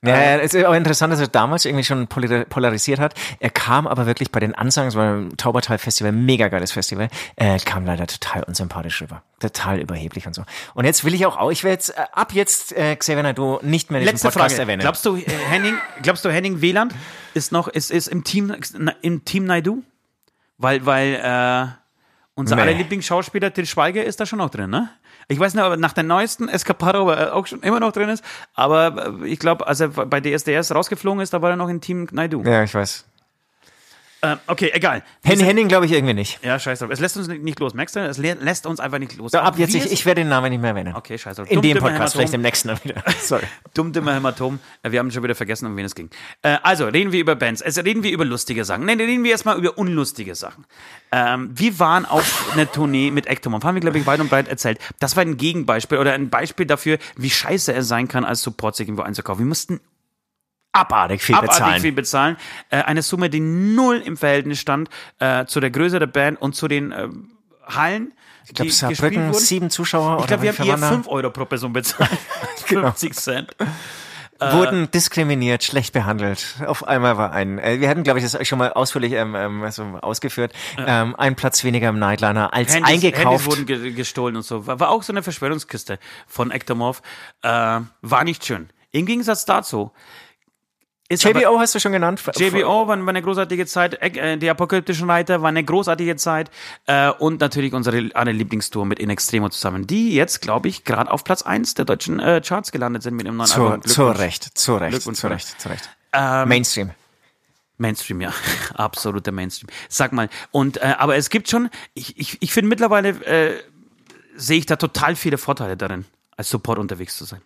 Ja, ja, es ist auch interessant, dass er damals irgendwie schon polar- polarisiert hat. Er kam aber wirklich bei den Ansagen, es war ein Taubertal-Festival, mega geiles Festival, äh, kam leider total unsympathisch rüber. Total überheblich und so. Und jetzt will ich auch, auch ich werde jetzt, äh, ab jetzt äh, Xavier Naidoo nicht mehr in Letzte Podcast Frage. erwähnen. Glaubst du, äh, Henning, glaubst du, Henning Wieland ist noch, ist, ist im Team, im Team Naidu? Weil, weil, äh, unser Nee. aller Lieblingsschauspieler Til Schweiger ist da schon noch drin, ne? Ich weiß nicht, aber nach der neuesten Escapado, ob er auch schon immer noch drin ist. Aber äh, ich glaube, als er bei DSDS rausgeflogen ist, da war er noch im Team Naidu. ja, ich weiß. Äh, okay, egal. Wir Henning, glaube ich irgendwie nicht. Ja, scheiß drauf. Es lässt uns nicht los, merkst du? Es lä- lässt uns einfach nicht los. So, ab jetzt, ich, ich werde den Namen nicht mehr erwähnen. Okay, scheiß drauf. In dem Podcast, vielleicht im nächsten dann wieder. Sorry. Dumm, dümmer Hämatom. Wir haben schon wieder vergessen, um wen es ging. Äh, also, reden wir über Bands. Also, reden wir über lustige Sachen. Nein, reden wir erstmal über unlustige Sachen. Ähm, wir waren auf einer Tournee mit Ectomorph. Haben wir, glaube ich, weit und breit erzählt. Das war ein Gegenbeispiel oder ein Beispiel dafür, wie scheiße es sein kann, als Support sich irgendwo einzukaufen. Wir mussten Abartig viel abartig bezahlen. viel bezahlen. Äh, eine Summe, die null im Verhältnis stand äh, zu der Größe der Band und zu den äh, Hallen. Ich glaube, gespielt Saarbrücken, wurden. sieben Zuschauer Ich glaube, wir haben eher 5 Euro pro Person bezahlt. Genau. 50 Cent. da? Wurden diskriminiert, schlecht behandelt. Auf einmal war ein, äh, wir hatten, glaube ich, das schon mal ausführlich ähm, ähm, so ausgeführt, ähm, ein Platz weniger im Nightliner als Handys, eingekauft. Handys wurden ge gestohlen und so. War, war auch so eine Verschwörungskiste von Ectomorph. Äh, war nicht schön. Im Gegensatz dazu ist aber- JBO hast du schon genannt? JBO war, war eine großartige Zeit, äh, die apokalyptischen Reiter war eine großartige Zeit äh, und natürlich unsere eine Lieblingstour mit In Extremo zusammen, die jetzt, glaube ich, gerade auf Platz 1 der deutschen äh, Charts gelandet sind mit dem neuen Zu, Album. zu. Recht, zu Recht, zu? Recht, zu Recht. Ähm, Mainstream. Mainstream, ja. Absoluter Mainstream. Sag mal. Und äh, aber es gibt schon, ich, ich, ich finde mittlerweile äh, sehe ich da total viele Vorteile darin, als Support unterwegs zu sein.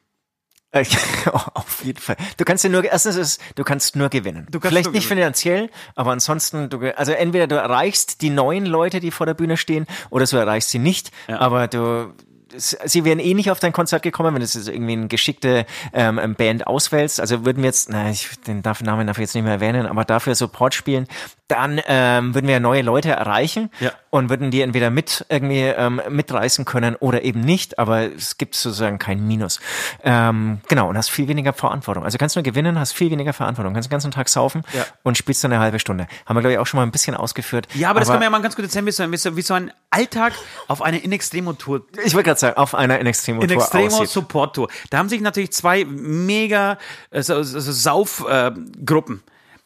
Äh, Auf jeden Fall. Du kannst ja nur, erstens ist, du kannst nur gewinnen. Du kannst Vielleicht nur nicht finanziell, aber ansonsten, du, also entweder du erreichst die neuen Leute, die vor der Bühne stehen, oder du erreichst sie nicht, aber du, sie wären eh nicht auf dein Konzert gekommen, wenn du jetzt irgendwie eine geschickte ähm, Band auswählst. Also würden wir jetzt, na, ich den darf, Namen darf ich jetzt nicht mehr erwähnen, aber dafür Support spielen, dann ähm, würden wir neue Leute erreichen Ja. und würden die entweder mit irgendwie ähm, mitreißen können oder eben nicht, aber es gibt sozusagen kein Minus. Ähm, genau, und hast viel weniger Verantwortung. Also kannst nur gewinnen, hast viel weniger Verantwortung, kannst den ganzen Tag saufen Ja. und spielst dann eine halbe Stunde. Haben wir, glaube ich, auch schon mal ein bisschen ausgeführt. Ja, aber das kann man ja mal ganz gut erzählen, wie so, wie so, wie so ein Alltag auf einer In Extremo-Tour ich wollte gerade sagen, auf einer in Extremo in Tour Extremo aussieht. Support Tour. Da haben sich natürlich zwei mega äh, so, so, Saufgruppen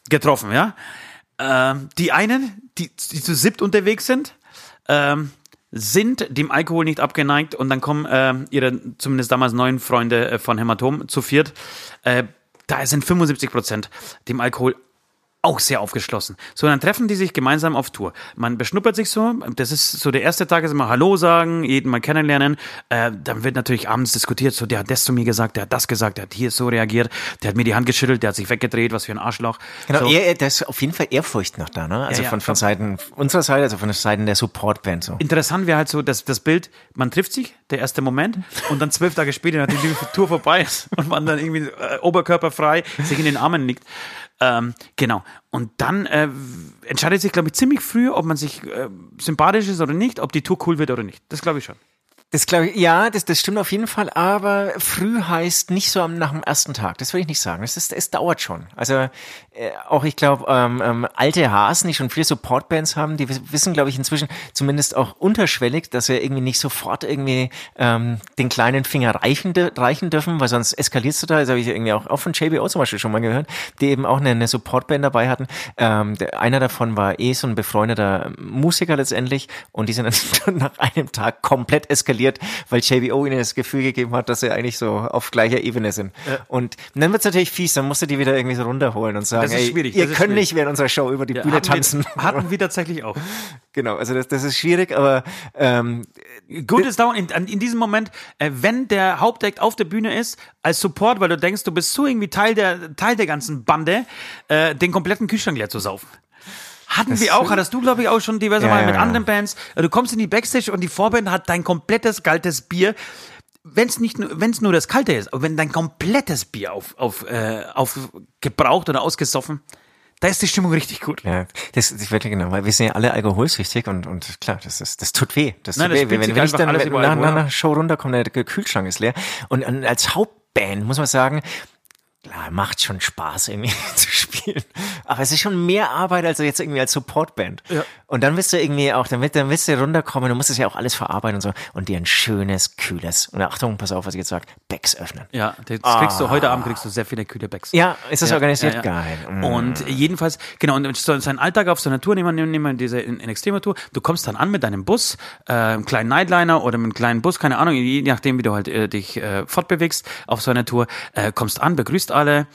getroffen, ja. Ähm, die einen, die, die zu siebt unterwegs sind, ähm, sind dem Alkohol nicht abgeneigt und dann kommen ähm, ihre zumindest damals neuen Freunde äh, von Hämatom zu viert. Äh, da sind 75 Prozent dem Alkohol auch sehr aufgeschlossen. So, dann treffen die sich gemeinsam auf Tour. Man beschnuppert sich so. Das ist so der erste Tag ist immer Hallo sagen, jeden mal kennenlernen. Äh, dann wird natürlich abends diskutiert. So, der hat das zu mir gesagt, der hat das gesagt, der hat hier so reagiert, der hat mir die Hand geschüttelt, der hat sich weggedreht, was für ein Arschloch. Genau, so. er, da ist auf jeden Fall Ehrfurcht noch da, ne? Also Ja, von, von. Seiten unserer Seite, also von Seiten der Supportband so. Interessant wäre halt so, dass das Bild, man trifft sich, der erste Moment, und dann zwölf Tage später, nachdem die Tour vorbei ist und man dann irgendwie äh, oberkörperfrei sich in den Armen liegt. Ähm, genau. Und dann äh, entscheidet sich, glaube ich, ziemlich früh, ob man sich äh, sympathisch ist oder nicht, ob die Tour cool wird oder nicht. Das glaube ich schon. Das glaube ich, ja, das, das stimmt auf jeden Fall, aber früh heißt nicht so am, nach dem ersten Tag. Das würde ich nicht sagen. Das ist, es dauert schon. Also auch ich glaube, ähm, ähm, alte Hasen, die schon viele Supportbands haben, die wiss- wissen, glaube ich, inzwischen zumindest auch unterschwellig, dass wir irgendwie nicht sofort irgendwie ähm, den kleinen Finger reichen, reichen dürfen, weil sonst eskalierst du da. Das habe ich irgendwie auch, auch von JBO zum Beispiel schon mal gehört, die eben auch eine, eine Supportband dabei hatten. Ähm, der, einer davon war eh so ein befreundeter Musiker letztendlich und die sind dann nach einem Tag komplett eskaliert, weil JBO ihnen das Gefühl gegeben hat, dass sie eigentlich so auf gleicher Ebene sind. Und dann wird's natürlich fies, dann musst du die wieder irgendwie so runterholen und sagen, Das ist ey, schwierig, ihr das ist könnt schwierig. nicht während unserer Show über die Bühne hatten tanzen. Wir, hatten wir tatsächlich auch. genau, also das, das ist schwierig, aber ähm, Gut ist dauern in, in diesem Moment, äh, wenn der Hauptact auf der Bühne ist, als Support, weil du denkst, du bist so irgendwie Teil der, Teil der ganzen Bande, äh, den kompletten Kühlschrank leer zu saufen. Hatten wir auch, hattest du, glaube ich, auch schon diverse Ja, Mal ja, mit ja. anderen Bands. Äh, Du kommst in die Backstage und die Vorband hat dein komplettes kaltes Bier. Wenn es nicht, nur- wenn es nur das Kalte ist, aber wenn dein komplettes Bier auf, auf, äh, aufgebraucht oder ausgesoffen, da ist die Stimmung richtig gut. Ja, das, das wirklich genau, weil wir sind ja alle alkoholsüchtig und, und klar, das ist, das tut weh. Das Nein, tut das weh. Wenn, wenn ich dann nach, nach einer Show runterkomme, der Kühlschrank ist leer. Und an- als Hauptband muss man sagen, klar, macht schon Spaß irgendwie zu spielen. Aber es ist schon mehr Arbeit als jetzt irgendwie als Supportband. Ja. Und dann willst du irgendwie auch, dann, willst- dann willst du runterkommen, du musst es ja auch alles verarbeiten und so. Und dir ein schönes, kühles, und Achtung, pass auf, was ich jetzt sage, Becks öffnen. Ja, das kriegst du, heute Abend kriegst du sehr viele kühle Bags. Ja, ist das Ja, organisiert? ja. Geil. Mm. Und jedenfalls, genau, und so sein Alltag auf so einer Tour, nehmen wir, nehmen wir diese in, in extremer Tour, du kommst dann an mit deinem Bus, äh, einem kleinen Nightliner oder mit einem kleinen Bus, keine Ahnung, je nachdem, wie du halt äh, dich äh, fortbewegst auf so einer Tour, äh, kommst an, begrüßt alle,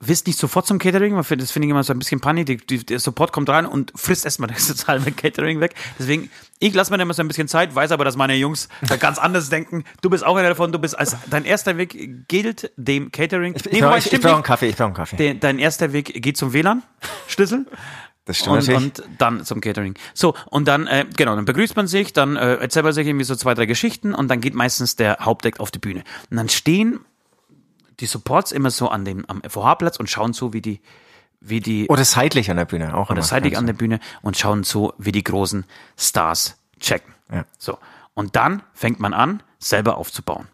Wisst nicht sofort zum Catering, weil das finde ich immer so ein bisschen Panik. Die, die, der Support kommt rein und frisst erstmal das mit Catering weg. Deswegen, ich lasse mir da immer so ein bisschen Zeit, weiß aber, dass meine Jungs da ganz anders denken. Du bist auch einer davon, du bist als dein erster Weg gilt dem Catering. ich, Nee, ich, ich stimmt brauche einen. Kaffee, ich brauche einen Kaffee. Der, dein erster Weg geht zum WLAN-Schlüssel. Das stimmt Und, natürlich. und dann zum Catering. So, und dann, äh, genau, dann begrüßt man sich, dann äh, erzählt man sich irgendwie so zwei, drei Geschichten und dann geht meistens der Hauptdeck auf die Bühne. Und dann stehen die Supports immer so an dem, am FOH-Platz und schauen so, wie die, wie die, Oder seitlich an der Bühne auch. oder seitlich an der Bühne und schauen so, wie die großen Stars checken. Ja. So. Und dann fängt man an, selber aufzubauen.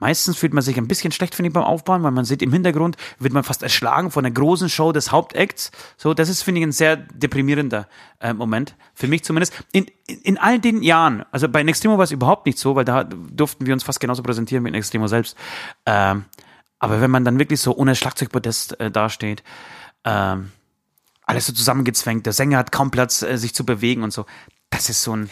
Meistens fühlt man sich ein bisschen schlecht, finde ich, beim Aufbauen, weil man sieht im Hintergrund, wird man fast erschlagen von der großen Show des Hauptacts. So, das ist, finde ich, ein sehr deprimierender äh, Moment. Für mich zumindest. In, in, in all den Jahren, also bei Nextremo war es überhaupt nicht so, weil da durften wir uns fast genauso präsentieren wie Nextremo selbst. Ähm, aber wenn man dann wirklich so ohne Schlagzeugpodest äh, dasteht, ähm, alles so zusammengezwängt, der Sänger hat kaum Platz, äh, sich zu bewegen und so. Das ist so ein,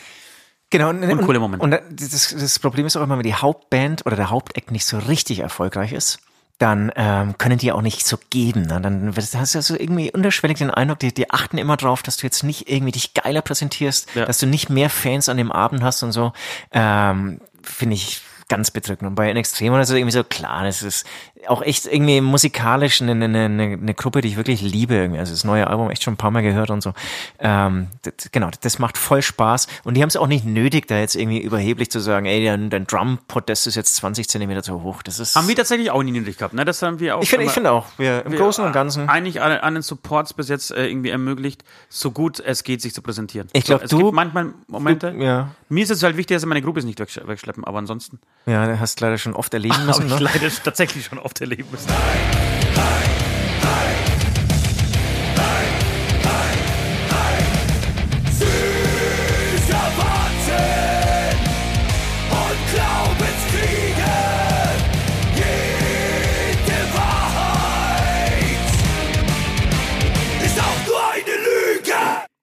Genau, und, und, cooler Moment. Und das, das Problem ist auch immer, wenn die Hauptband oder der Hauptact nicht so richtig erfolgreich ist, dann ähm, können die auch nicht so geben. Ne? Dann hast du so irgendwie unterschwellig den Eindruck, die, die achten immer drauf, dass du jetzt nicht irgendwie dich geiler präsentierst, Ja. dass du nicht mehr Fans an dem Abend hast und so. Ähm, Finde ich ganz bedrückend. Und bei In Extremo ist es irgendwie so klar, das ist auch echt irgendwie musikalisch eine, eine, eine, eine Gruppe, die ich wirklich liebe. Irgendwie. Also das neue Album echt schon ein paar Mal gehört und so. Ähm, das, genau, das macht voll Spaß. Und die haben es auch nicht nötig, da jetzt irgendwie überheblich zu sagen, ey, dein, dein Drum-Podest ist jetzt 20 Zentimeter zu hoch. Das ist. Haben wir tatsächlich auch nie nötig gehabt, ne? Das haben wir auch. ich finde, ich finde auch, wir im wir Großen und Ganzen. Eigentlich an, an den Supports bis jetzt äh, irgendwie ermöglicht, so gut es geht, sich zu präsentieren. Ich glaub, so, es du- gibt manchmal Momente. du- ja. Mir ist es halt wichtig, dass ich meine Groupies nicht wegsch wegschleppen, aber ansonsten Ja, du hast leider schon oft erleben habe müssen. ich Ne? leider tatsächlich schon oft erleben müssen. Süßer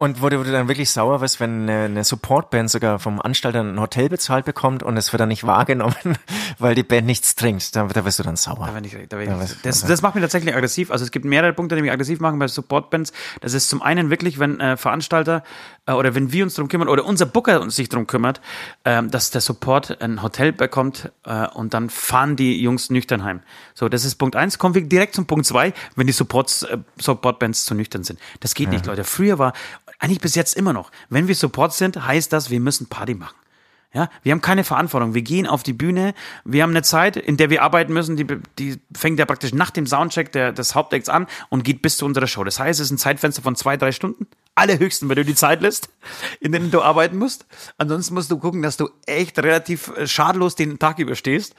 Und wo du, dann wirklich sauer wirst, wenn eine, Supportband sogar vom Anstalter ein Hotel bezahlt bekommt und es wird dann nicht wahrgenommen, weil die Band nichts trinkt. Da, da wirst du dann sauer. Da ich, da Ja, ich, das, das macht mich tatsächlich aggressiv. Also es gibt mehrere Punkte, die mich aggressiv machen bei Supportbands. Das ist zum einen wirklich, wenn äh, Veranstalter äh, oder wenn wir uns darum kümmern oder unser Booker uns sich darum kümmert, ähm, dass der Support ein Hotel bekommt äh, und dann fahren die Jungs nüchtern heim. So, das ist Punkt eins. Kommen wir direkt zum Punkt zwei, wenn die Supports, äh, Supportbands zu nüchtern sind. Das geht nicht, Leute. Früher war, eigentlich bis jetzt immer noch, wenn wir Support sind, heißt das, wir müssen Party machen. Ja, wir haben keine Verantwortung. Wir gehen auf die Bühne. Wir haben eine Zeit, in der wir arbeiten müssen. Die, die fängt ja praktisch nach dem Soundcheck der, des Hauptacts an und geht bis zu unserer Show. Das heißt, es ist ein Zeitfenster von zwei, drei Stunden. Allerhöchsten, wenn du die Zeit lässt, in denen du arbeiten musst. Ansonsten musst du gucken, dass du echt relativ äh, schadlos den Tag überstehst.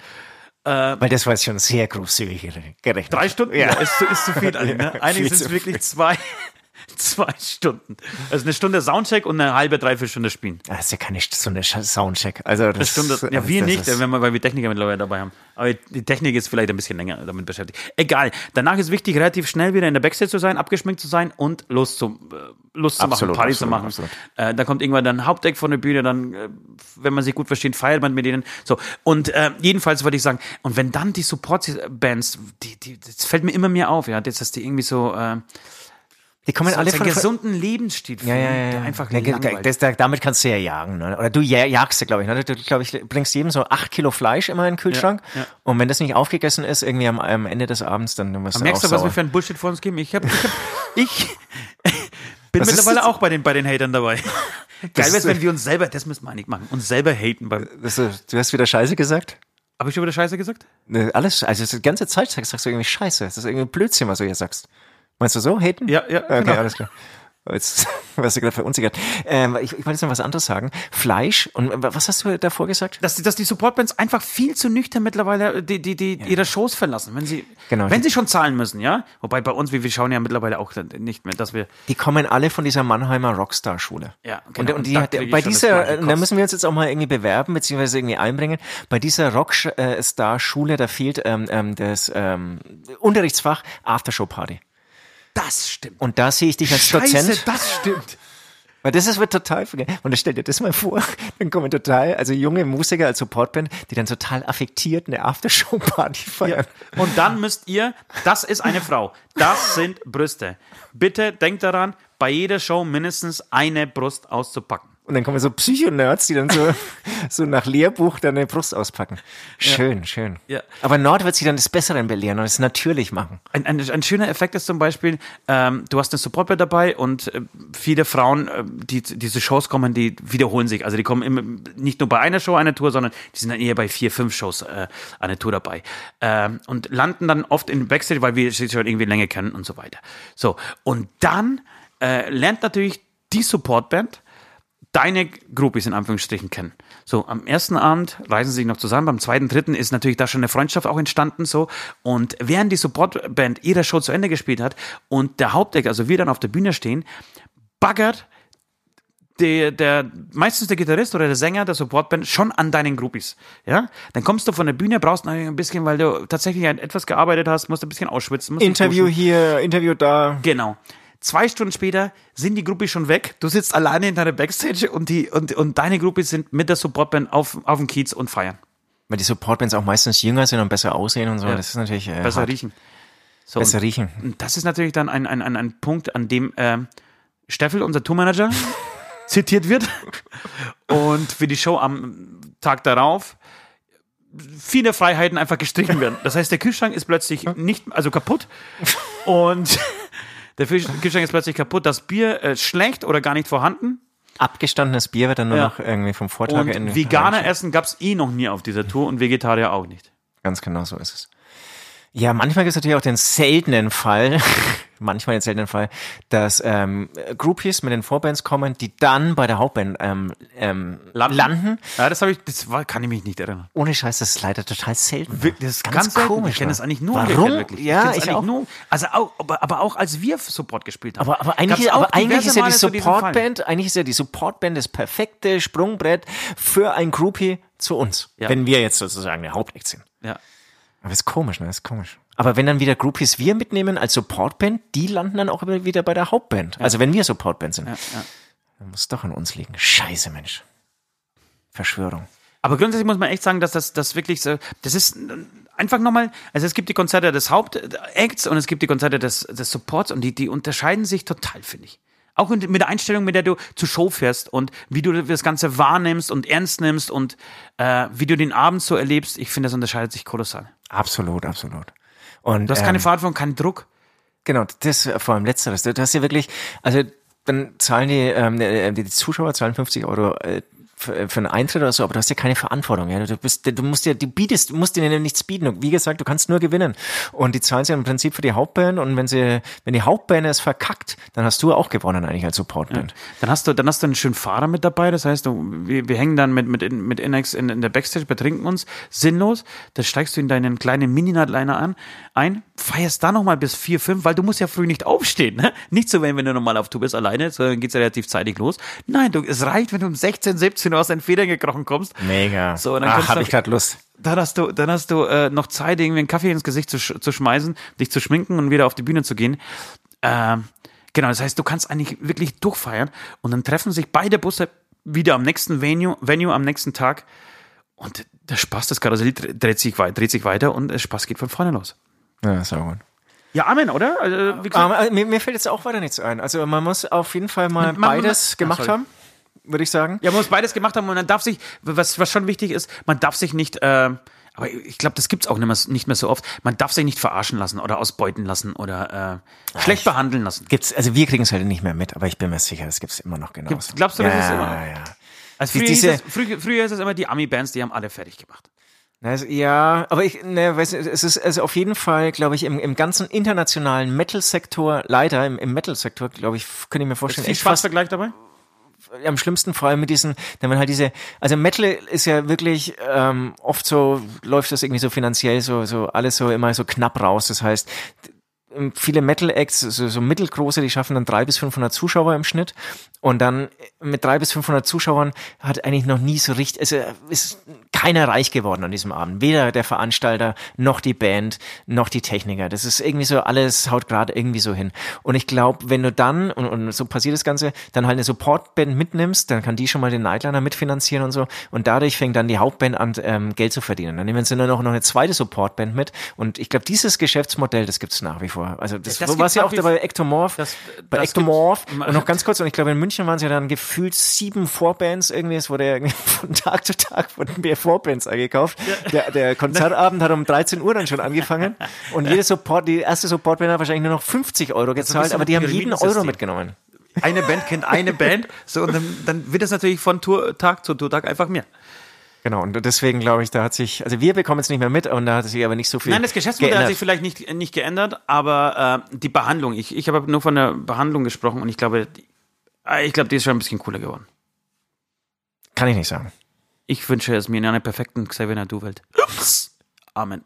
Weil das war jetzt schon sehr großzügig gerechnet. Drei Stunden ja. ist, zu, ist zu viel. Eigentlich, ne? Ja, viel sind es wirklich zwei, zwei Stunden. Also eine Stunde Soundcheck und eine halbe, dreiviertel Stunde spielen. Das ist ja keine St- so eine Sch- Soundcheck. Also das, Das stimmt. Ja, wir das nicht, ist- wenn wir, weil wir Techniker mittlerweile dabei haben. Aber die Technik ist vielleicht ein bisschen länger damit beschäftigt. Egal. Danach ist wichtig, relativ schnell wieder in der Backstage zu sein, abgeschminkt zu sein und Lust zu, äh, Lust zu machen, Absolut, Party zu machen. absolut. Äh, dann kommt irgendwann dann Hauptdeck von der Bühne, dann, äh, wenn man sich gut versteht, feiert man mit denen. So. Und äh, jedenfalls wollte ich sagen, und wenn dann die Support-Bands, die, die, das fällt mir immer mehr auf, ja, dass die irgendwie so, äh, die kommen so alle einen von, gesunden Lebensstil ja, ja, ja, einfach ja, das, da, damit kannst du ja jagen. Ne? Oder du ja, jagst ja, glaube ich. Ne? Du, glaube ich, bringst jedem so acht Kilo Fleisch immer in den Kühlschrank. Ja, ja. Und wenn das nicht aufgegessen ist, irgendwie am, am Ende des Abends, dann wirst du Merkst du, was sauer. wir für ein Bullshit vor uns geben? Ich hab, ich, hab, ich bin Was ist mittlerweile auch bei den, bei den Hatern dabei. Geil ist- wäre wenn wir uns selber, das müssen wir eigentlich machen, uns selber haten. Beim, äh, du hast wieder Scheiße gesagt? hab ich schon wieder Scheiße gesagt? Ne, Alles, also die ganze Zeit sagst, sagst du irgendwie Scheiße. Das ist irgendwie Blödsinn, was du hier sagst. Meinst du so, haten? Ja, ja, Okay, genau. alles klar. Jetzt warst du gerade verunsichert. Ähm, ich, ich wollte jetzt noch was anderes sagen. Fleisch und äh, was hast du davor gesagt? Dass, die- dass die Supportbands einfach viel zu nüchtern mittlerweile die, die, die ihre Shows verlassen, wenn sie, Genau. wenn sie schon zahlen müssen, ja? Wobei bei uns, wir, wir schauen ja mittlerweile auch nicht mehr, dass wir, Die kommen alle von dieser Mannheimer Rockstar-Schule. Ja, und, genau. und Und die, ich bei dieser, äh, da müssen wir uns jetzt auch mal irgendwie bewerben, beziehungsweise irgendwie einbringen. Bei dieser Rockstar-Schule, da fehlt ähm, ähm, das ähm, Unterrichtsfach Aftershow-Party. Das stimmt. Und da sehe ich dich als Scheiße, Dozent. das stimmt. Weil das ist, wird total vergessen. Und stell dir das mal vor, dann kommen total, also junge Musiker als Supportband, die dann total affektiert eine Aftershow-Party feiern. Und dann müsst ihr, das ist eine Frau, das sind Brüste. Bitte denkt daran, bei jeder Show mindestens eine Brust auszupacken. Und dann kommen so Psychonerds, die dann so, so nach Lehrbuch dann eine Brust auspacken. Schön, schön. Ja. Aber Nord wird sie dann des Besseren belehren und es natürlich machen. Ein, ein, ein schöner Effekt ist zum Beispiel, ähm, du hast eine Supportband dabei und äh, viele Frauen, äh, die diese Shows kommen, die wiederholen sich. Also die kommen immer nicht nur bei einer Show eine Tour, sondern die sind dann eher bei vier, fünf Shows äh, eine Tour dabei. Ähm, und landen dann oft in Backstage, weil wir sie schon irgendwie länger kennen und so weiter. So, und dann äh, lernt natürlich die Supportband deine Groupies in Anführungsstrichen kennen. So, am ersten Abend reisen sie sich noch zusammen, beim zweiten, dritten ist natürlich da schon eine Freundschaft auch entstanden, so. Und während die Supportband ihre Show zu Ende gespielt hat und der Hauptdeck, also wir dann auf der Bühne stehen, baggert der, der, meistens der Gitarrist oder der Sänger der Supportband schon an deinen Groupies. Ja? Dann kommst du von der Bühne, brauchst noch ein bisschen, weil du tatsächlich an etwas gearbeitet hast, musst ein bisschen ausschwitzen. Interview hier, Interview da. Genau. Zwei Stunden später sind die Groupies schon weg. Du sitzt alleine in deiner Backstage und, die, und, und deine Groupies sind mit der Supportband auf, auf dem Kiez und feiern. Weil die Supportbands auch meistens jünger sind und besser aussehen und so. Ja. Das ist natürlich äh, Besser hart. riechen. So, Besser und- riechen. Und das ist natürlich dann ein, ein, ein, ein Punkt, an dem ähm, Steffel, unser Tourmanager, zitiert wird. Und für die Show am Tag darauf viele Freiheiten einfach gestrichen werden. Das heißt, der Kühlschrank ist plötzlich nicht, also kaputt und der Kühlschrank ist plötzlich kaputt, das Bier äh, schlecht oder gar nicht vorhanden. Abgestandenes Bier wird dann nur Ja. noch irgendwie vom Vortag Und in Veganer essen gab's eh noch nie auf dieser Tour und Vegetarier auch nicht. Ganz genau so ist es. Ja, manchmal gibt es natürlich auch den seltenen Fall, manchmal den seltenen Fall, dass ähm, Groupies mit den Vorbands kommen, die dann bei der Hauptband ähm, ähm, landen. Ja, das habe ich, das war, kann ich mich nicht erinnern. Ohne Scheiß, das ist leider total selten. Wir- Das ist ganz, selten. komisch. Ich kenne das ne? eigentlich nur Warum? wirklich. Ja, ich eigentlich auch. Nur, also auch, aber, aber auch als wir Support gespielt haben. Aber, aber eigentlich, aber eigentlich ist ja die. Supportband, eigentlich ist ja die Supportband das perfekte Sprungbrett für ein Groupie zu uns. Ja. Wenn wir jetzt sozusagen der Hauptact sind. Ja. Aber ist komisch, ne? Ist komisch. Aber wenn dann wieder Groupies wir mitnehmen als Supportband, die landen dann auch immer wieder bei der Hauptband. Also wenn wir Supportband sind. Ja, ja. Dann muss es doch an uns liegen. Scheiße, Mensch. Verschwörung. Aber grundsätzlich muss man echt sagen, dass das, das wirklich so, das ist einfach nochmal, also es gibt die Konzerte des Hauptacts und es gibt die Konzerte des, des Supports und die, die unterscheiden sich total, finde ich. Auch mit mit der Einstellung, mit der du zur Show fährst und wie du das Ganze wahrnimmst und ernst nimmst und äh, wie du den Abend so erlebst, ich finde, das unterscheidet sich kolossal. Absolut, absolut. Und, Du hast keine ähm, Verantwortung, keinen Druck. Genau, das äh, vor allem letzteres. Du hast ja wirklich, also dann zahlen die, ähm, äh, die Zuschauer zahlen 50 Euro äh, für, für einen Eintritt oder so, aber du hast ja keine Verantwortung. Ja? Du bist, du musst ja, du bietest, du musst ihnen nichts bieten. Wie gesagt, du kannst nur gewinnen. Und die zahlen sie ja im Prinzip für die Hauptband. Und wenn sie, wenn die Hauptband es verkackt, dann hast du auch gewonnen eigentlich als Supportband. Dann hast du, dann hast du einen schönen Fahrer mit dabei. Das heißt, du, wir, wir hängen dann mit, mit, mit Inex in, in der Backstage, betrinken uns sinnlos. Dann steigst du in deinen kleinen Mini-Nightliner an, ein, feierst da nochmal bis vier, fünf, weil du musst ja früh nicht aufstehen. Ne? Nicht so, wenn, wenn du normal auf Tour bist alleine, sondern geht's ja relativ zeitig los. Nein, du, es reicht, wenn du um 16, 17 Uhr aus den Federn gekrochen kommst. Mega. So, dann Ach, kannst hab du- ich grad Lust. Dann hast du, dann hast du äh, noch Zeit, irgendwie einen Kaffee ins Gesicht zu, sch zu schmeißen, dich zu schminken und wieder auf die Bühne zu gehen. Ähm, genau, das heißt, du kannst eigentlich wirklich durchfeiern und dann treffen sich beide Busse wieder am nächsten Venue, Venue am nächsten Tag und der Spaß, das Karussell dre- dreht sich, wei- dreht sich weiter und der Spaß geht von vorne los. Ja, ist auch gut. Ja, Amen, oder? Also, Aber, äh, mir, mir fällt jetzt auch weiter nichts ein. Also man muss auf jeden Fall mal Man- man- beides Ach, gemacht sorry. haben, würde ich sagen. Ja, man muss beides gemacht haben und man darf sich, was, was schon wichtig ist, man darf sich nicht, äh, aber ich glaube, das gibt's auch nicht mehr, nicht mehr so oft, man darf sich nicht verarschen lassen oder ausbeuten lassen oder äh, schlecht behandeln lassen. Gibt's, also wir kriegen es halt nicht mehr mit, aber ich bin mir sicher, das gibt's immer noch genauso. Gibt's- glaubst du, das ja, ist immer noch? Ja, ja. Also früher, diese- es, früher, früher ist es immer die Ami-Bands, die haben alle fertig gemacht. Also, ja, aber ich, ne, weiß, nicht, es ist also auf jeden Fall, glaube ich, im, im ganzen internationalen Metal-Sektor, leider im, im Metal-Sektor, glaube ich, könnte ich mir Ist vorstellen, viel echt fast Schwarzvergleich dabei? Am schlimmsten vor allem mit diesen, wenn man halt diese, also Metal ist ja wirklich ähm, oft so, läuft das irgendwie so finanziell so, so alles so immer so knapp raus. Das heißt, viele Metal-Acts, so, so mittelgroße, die schaffen dann drei bis 500 Zuschauer im Schnitt. Und dann mit drei bis 500 Zuschauern hat eigentlich noch nie so richtig, also ist keiner reich geworden an diesem Abend. Weder der Veranstalter, noch die Band, noch die Techniker. Das ist irgendwie so, alles haut gerade irgendwie so hin. Und ich glaube, wenn du dann, und, und so passiert das Ganze, dann halt eine Supportband mitnimmst, dann kann die schon mal den Nightliner mitfinanzieren und so. Und dadurch fängt dann die Hauptband an, ähm, Geld zu verdienen. Dann nehmen sie nur noch, noch eine zweite Supportband mit. Und ich glaube, dieses Geschäftsmodell, das gibt's nach wie vor. Also das, Das war gibt's ja auch dabei Ectomorph. Das- bei das Ectomorph. Und noch ganz kurz, und ich glaube, in München waren es ja dann gefühlt sieben Vorbands irgendwie. Es wurde ja von Tag zu Tag wurden mehr Vorbands eingekauft. Der, der Konzertabend hat um 13 Uhr dann schon angefangen. Und jede Support, die erste Supportband hat wahrscheinlich nur noch 50 Euro gezahlt, bisschen aber die haben jeden. Euro mitgenommen. Eine Band kennt eine Band, so und dann, dann wird es natürlich von Tourtag zu Tourtag einfach mehr. Genau, und deswegen glaube ich, da hat sich, also wir bekommen es nicht mehr mit und da hat sich aber nicht so viel. Nein, das Geschäftsmodell hat geändert. sich vielleicht nicht, nicht geändert, aber äh, die Behandlung, ich, ich habe nur von der Behandlung gesprochen und ich glaube, die, äh, ich glaube, die ist schon ein bisschen cooler geworden. Kann ich nicht sagen. Ich wünsche es mir in einer perfekten Xavier Nadu-Welt. Ups. Amen.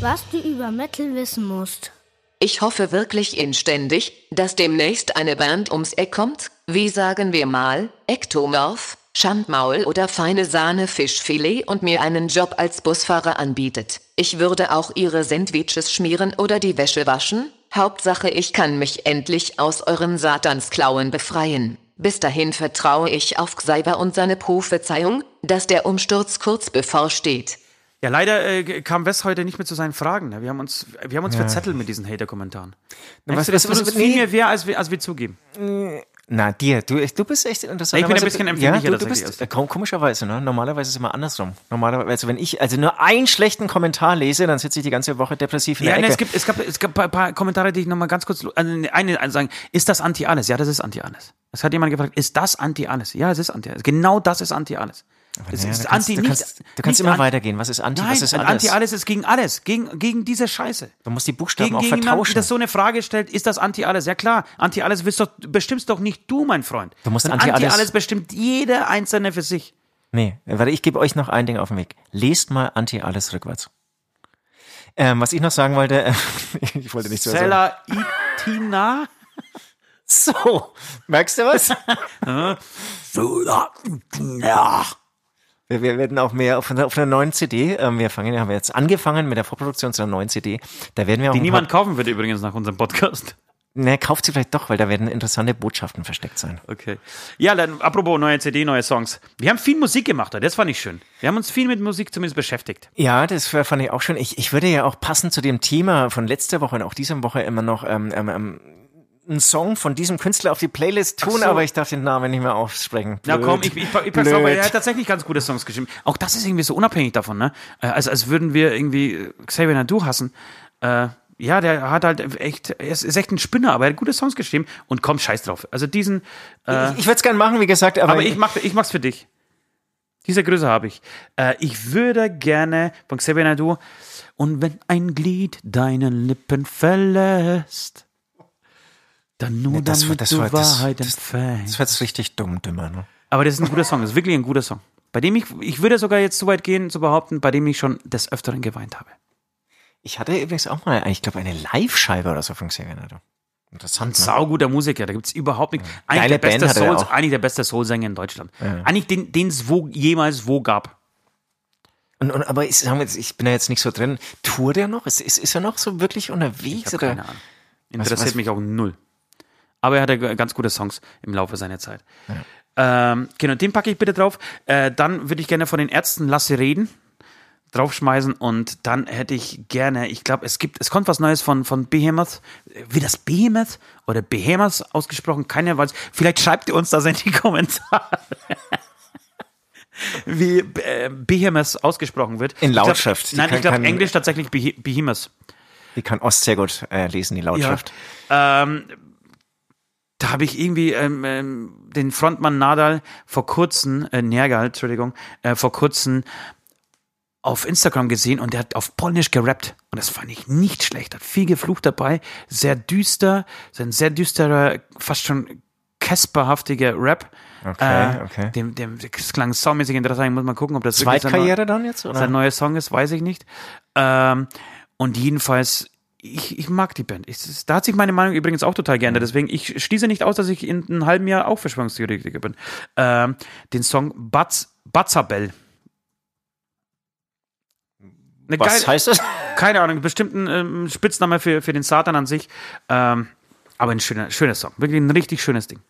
Was du über Metal wissen musst. Ich hoffe wirklich inständig, dass demnächst eine Band ums Eck kommt, wie sagen wir mal, Ektomorph, Schandmaul oder feine Sahne Fischfilet und mir einen Job als Busfahrer anbietet. Ich würde auch ihre Sandwiches schmieren oder die Wäsche waschen. Hauptsache ich kann mich endlich aus euren Satansklauen befreien. Bis dahin vertraue ich auf Xaiver und seine Prophezeiung, dass der Umsturz kurz bevorsteht. Ja, leider äh, kam Wes heute nicht mehr zu seinen Fragen. Ne? Wir haben uns, wir haben uns verzettelt mit diesen Hater-Kommentaren. Du, das was- tut uns viel nee. mehr weh, als wir, als wir zugeben. Na, dir, du, du bist echt interessant. Ich bin ein bisschen ja, empfindlicher du, du tatsächlich bist, äh, kom- komischerweise, ne? Normalerweise ist es immer andersrum. Normalerweise, also wenn ich also nur einen schlechten Kommentar lese, dann sitze ich die ganze Woche depressiv in Ja, der ne, Ecke. es gibt, es gab, es gab ein paar, Kommentare, die ich nochmal ganz kurz, also eine, eine sagen, ist das Anti-Alles? Ja, das ist Anti-Alles. Es hat jemand gefragt, ist das Anti-Alles? Ja, es ist Anti-Alles. Genau das ist Anti-Alles. Es Ja, ist du kannst, Anti du nicht, kannst, du kannst immer an- weitergehen. Was ist Anti? Nein, was ist alles? Anti-Alles ist gegen alles, gegen, gegen diese Scheiße. Du musst die Buchstaben Gegen, auch gegen vertauschen. der so eine Frage stellt, ist das Anti-Alles? Ja klar, Anti-Alles bist doch, bestimmst doch nicht du, mein Freund. Du musst Sondern Anti-Alles- Anti-Alles bestimmt jeder Einzelne für sich. Nee, warte, ich gebe euch noch ein Ding auf den Weg. Lest mal Anti alles rückwärts. Ähm, was ich noch sagen wollte, äh, ich wollte nicht so sagen. Sella Itina. So, merkst du was? Ja. Wir, wir werden auch mehr auf einer, auf einer neuen CD. Ähm, wir fangen, haben wir jetzt angefangen mit der Vorproduktion zu einer neuen CD. Da werden wir auch Die niemand kaufen wird übrigens nach unserem Podcast. ne, kauft sie vielleicht doch, weil da werden interessante Botschaften versteckt sein. Okay. Ja, dann apropos neue CD, neue Songs. Wir haben viel Musik gemacht, das fand ich schön. Wir haben uns viel mit Musik zumindest beschäftigt. Ja, das fand ich auch schon. Ich, ich würde ja auch passend zu dem Thema von letzter Woche und auch dieser Woche immer noch ähm, ähm, ähm, einen Song von diesem Künstler auf die Playlist tun, so. aber ich darf den Namen nicht mehr aussprechen. Na Blöd. komm, ich, ich, ich pack's drauf, weil er hat tatsächlich ganz gute Songs geschrieben. Auch das ist irgendwie so unabhängig davon, ne? Äh, Als, würden wir irgendwie äh, Xavier Nadu hassen. Äh, ja, der hat halt echt, er ist, echt ein Spinner, aber er hat gute Songs geschrieben und komm, scheiß drauf. Also diesen, äh, ich ich würde es gerne machen, wie gesagt, aber, aber ich, mach, ich mach's für dich. Diese Größe habe ich. Äh, ich würde gerne von Xavier Nadu und wenn ein Glied deine Lippen verlässt, dann nur das, damit das, das, Wahrheit das, empfängst. das war jetzt richtig dumm, dümmer. Ne? Aber das ist ein guter Song, das ist wirklich ein guter Song. Bei dem ich, ich würde sogar jetzt so weit gehen zu behaupten, bei dem ich schon des Öfteren geweint habe. Ich hatte übrigens auch mal, ich glaube, eine Live-Scheibe oder so von Xavier Naidoo. Interessant, ne? Sauguter Musiker, da gibt's überhaupt nichts. Eigentlich Geile der beste Soul, eigentlich der beste Soul-Sänger in Deutschland. Eigentlich den, den es wo, jemals wo gab. Und, und, aber ich, sagen wir jetzt, ich bin da jetzt nicht so drin. Tourt er noch? Ist, ist, ist er noch so wirklich unterwegs? Ich oder? keine Ahnung. Interessiert was- mich auch null. Aber er hatte ganz gute Songs im Laufe seiner Zeit. Ähm, genau, den packe ich bitte drauf. Äh, dann würde ich gerne von den Ärzten Lass sie reden draufschmeißen und dann hätte ich gerne, ich glaube, es gibt, es kommt was Neues von, von Behemoth. Wie das Behemoth oder Behemoth ausgesprochen? Keiner weiß. Vielleicht schreibt ihr uns das in die Kommentare. Wie äh, Behemoth ausgesprochen wird. In Ich glaub- Lautschrift. Nein, kann- ich glaube Englisch tatsächlich Behe Behemoth. Die kann Ost sehr gut äh, lesen, die Lautschrift. Ähm, da habe ich irgendwie ähm, ähm, den Frontmann Nadal vor kurzem, äh, Nergal, Entschuldigung, äh, vor kurzem auf Instagram gesehen und der hat auf Polnisch gerappt. Und das fand ich nicht schlecht. Hat viel geflucht dabei. Sehr düster. So ein sehr düsterer, fast schon Casperhaftiger Rap. Okay, Äh, okay. Dem, dem, das klang saumäßig interessant. Ich muss mal gucken, ob das sein Zweitkarriere dann jetzt? sein Oder? neuer Song ist, weiß ich nicht. Ähm, und jedenfalls, ich, ich mag die Band. Ich, da hat sich meine Meinung übrigens auch total geändert. Deswegen, ich schließe nicht aus, dass ich in einem halben Jahr auch Verschwörungstheoretiker bin. Ähm, den Song Batz, Batzabell. Eine Was geile- heißt das? keine Ahnung, bestimmt ein ähm, Spitzname für, für den Satan an sich. Ähm, aber ein schöner, schöner Song. Wirklich ein richtig schönes Ding.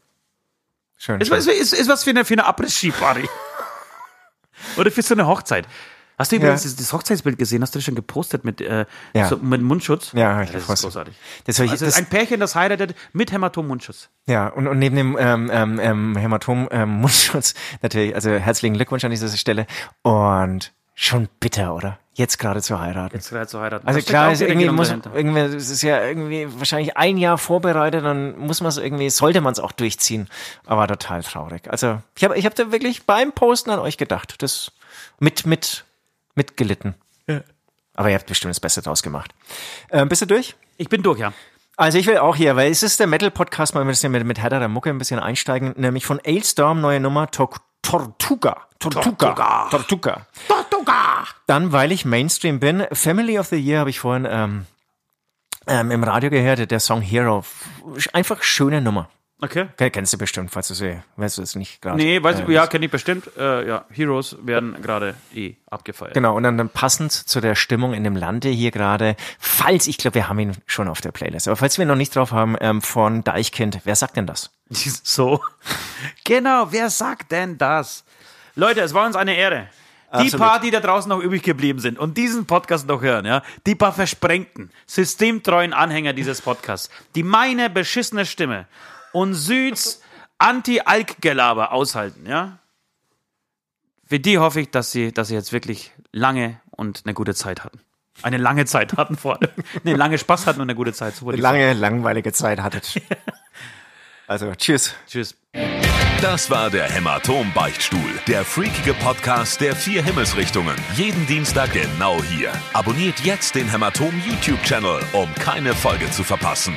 Schön. Ist, ist, ist, ist was für eine, für eine Abriss-Ski-Party. Oder für so eine Hochzeit. Hast du übrigens Ja. das, Hochzeitsbild gesehen? Hast du das schon gepostet mit, äh, Ja. so, mit Mundschutz? Ja, ich das ist großartig. Das ich- also das- ein Pärchen, das heiratet mit Hämatom-Mundschutz. Ja, und, und neben dem ähm, ähm, ähm, Hämatom-Mundschutz natürlich, also herzlichen Glückwunsch an dieser Stelle. Und schon bitter, oder? Jetzt gerade zu heiraten. Jetzt gerade zu heiraten. Also klar, ist irgendwie muss dahinter. irgendwie, es ist ja irgendwie wahrscheinlich ein Jahr vorbereitet, dann muss man es irgendwie, sollte man es auch durchziehen. Aber total traurig. Also ich habe ich hab da wirklich beim Posten an euch gedacht. Das mit, mit, mitgelitten. Aber ihr habt bestimmt das Beste draus gemacht. Ähm, bist du durch? Ich bin durch, ja. Also ich will auch hier, weil es ist der Metal-Podcast, mal ein bisschen mit, mit härterer Mucke ein bisschen einsteigen, nämlich von Ailstorm, neue Nummer, Tor Tortuga. Tortuga. Tortuga. Tortuga. Dann, weil ich Mainstream bin, Family of the Year habe ich vorhin ähm, ähm, im Radio gehört, der Song Hero. Einfach schöne Nummer. Okay. Ken- Kennst du bestimmt, falls du sie, weißt du es nicht gerade. Nee, weiß äh, ich, ja, kenne ich bestimmt. Äh, ja, Heroes werden gerade eh abgefeiert. Genau, und dann, dann passend zu der Stimmung in dem Lande hier gerade, falls, ich glaube, wir haben ihn schon auf der Playlist, aber falls wir ihn noch nicht drauf haben, ähm, von Deichkind, wer sagt denn das? So. Genau, wer sagt denn das? Leute, es war uns eine Ehre. Die Absolut. paar, die da draußen noch übrig geblieben sind und diesen Podcast noch hören, ja, die paar versprengten, systemtreuen Anhänger dieses Podcasts, die meine beschissene Stimme und Süds Anti-Alk-Gelaber aushalten, ja. Für die hoffe ich, dass sie, dass sie jetzt wirklich lange und eine gute Zeit hatten. Eine lange Zeit hatten vor allem. Nee, lange Spaß hatten und eine gute Zeit. So wollte ich sagen. Lange, langweilige Zeit hattet. Also, tschüss. Tschüss. Das war der Hämatom-Beichtstuhl, der freakige Podcast der vier Himmelsrichtungen. Jeden Dienstag genau hier. Abonniert jetzt den Hämatom YouTube-Channel, um keine Folge zu verpassen.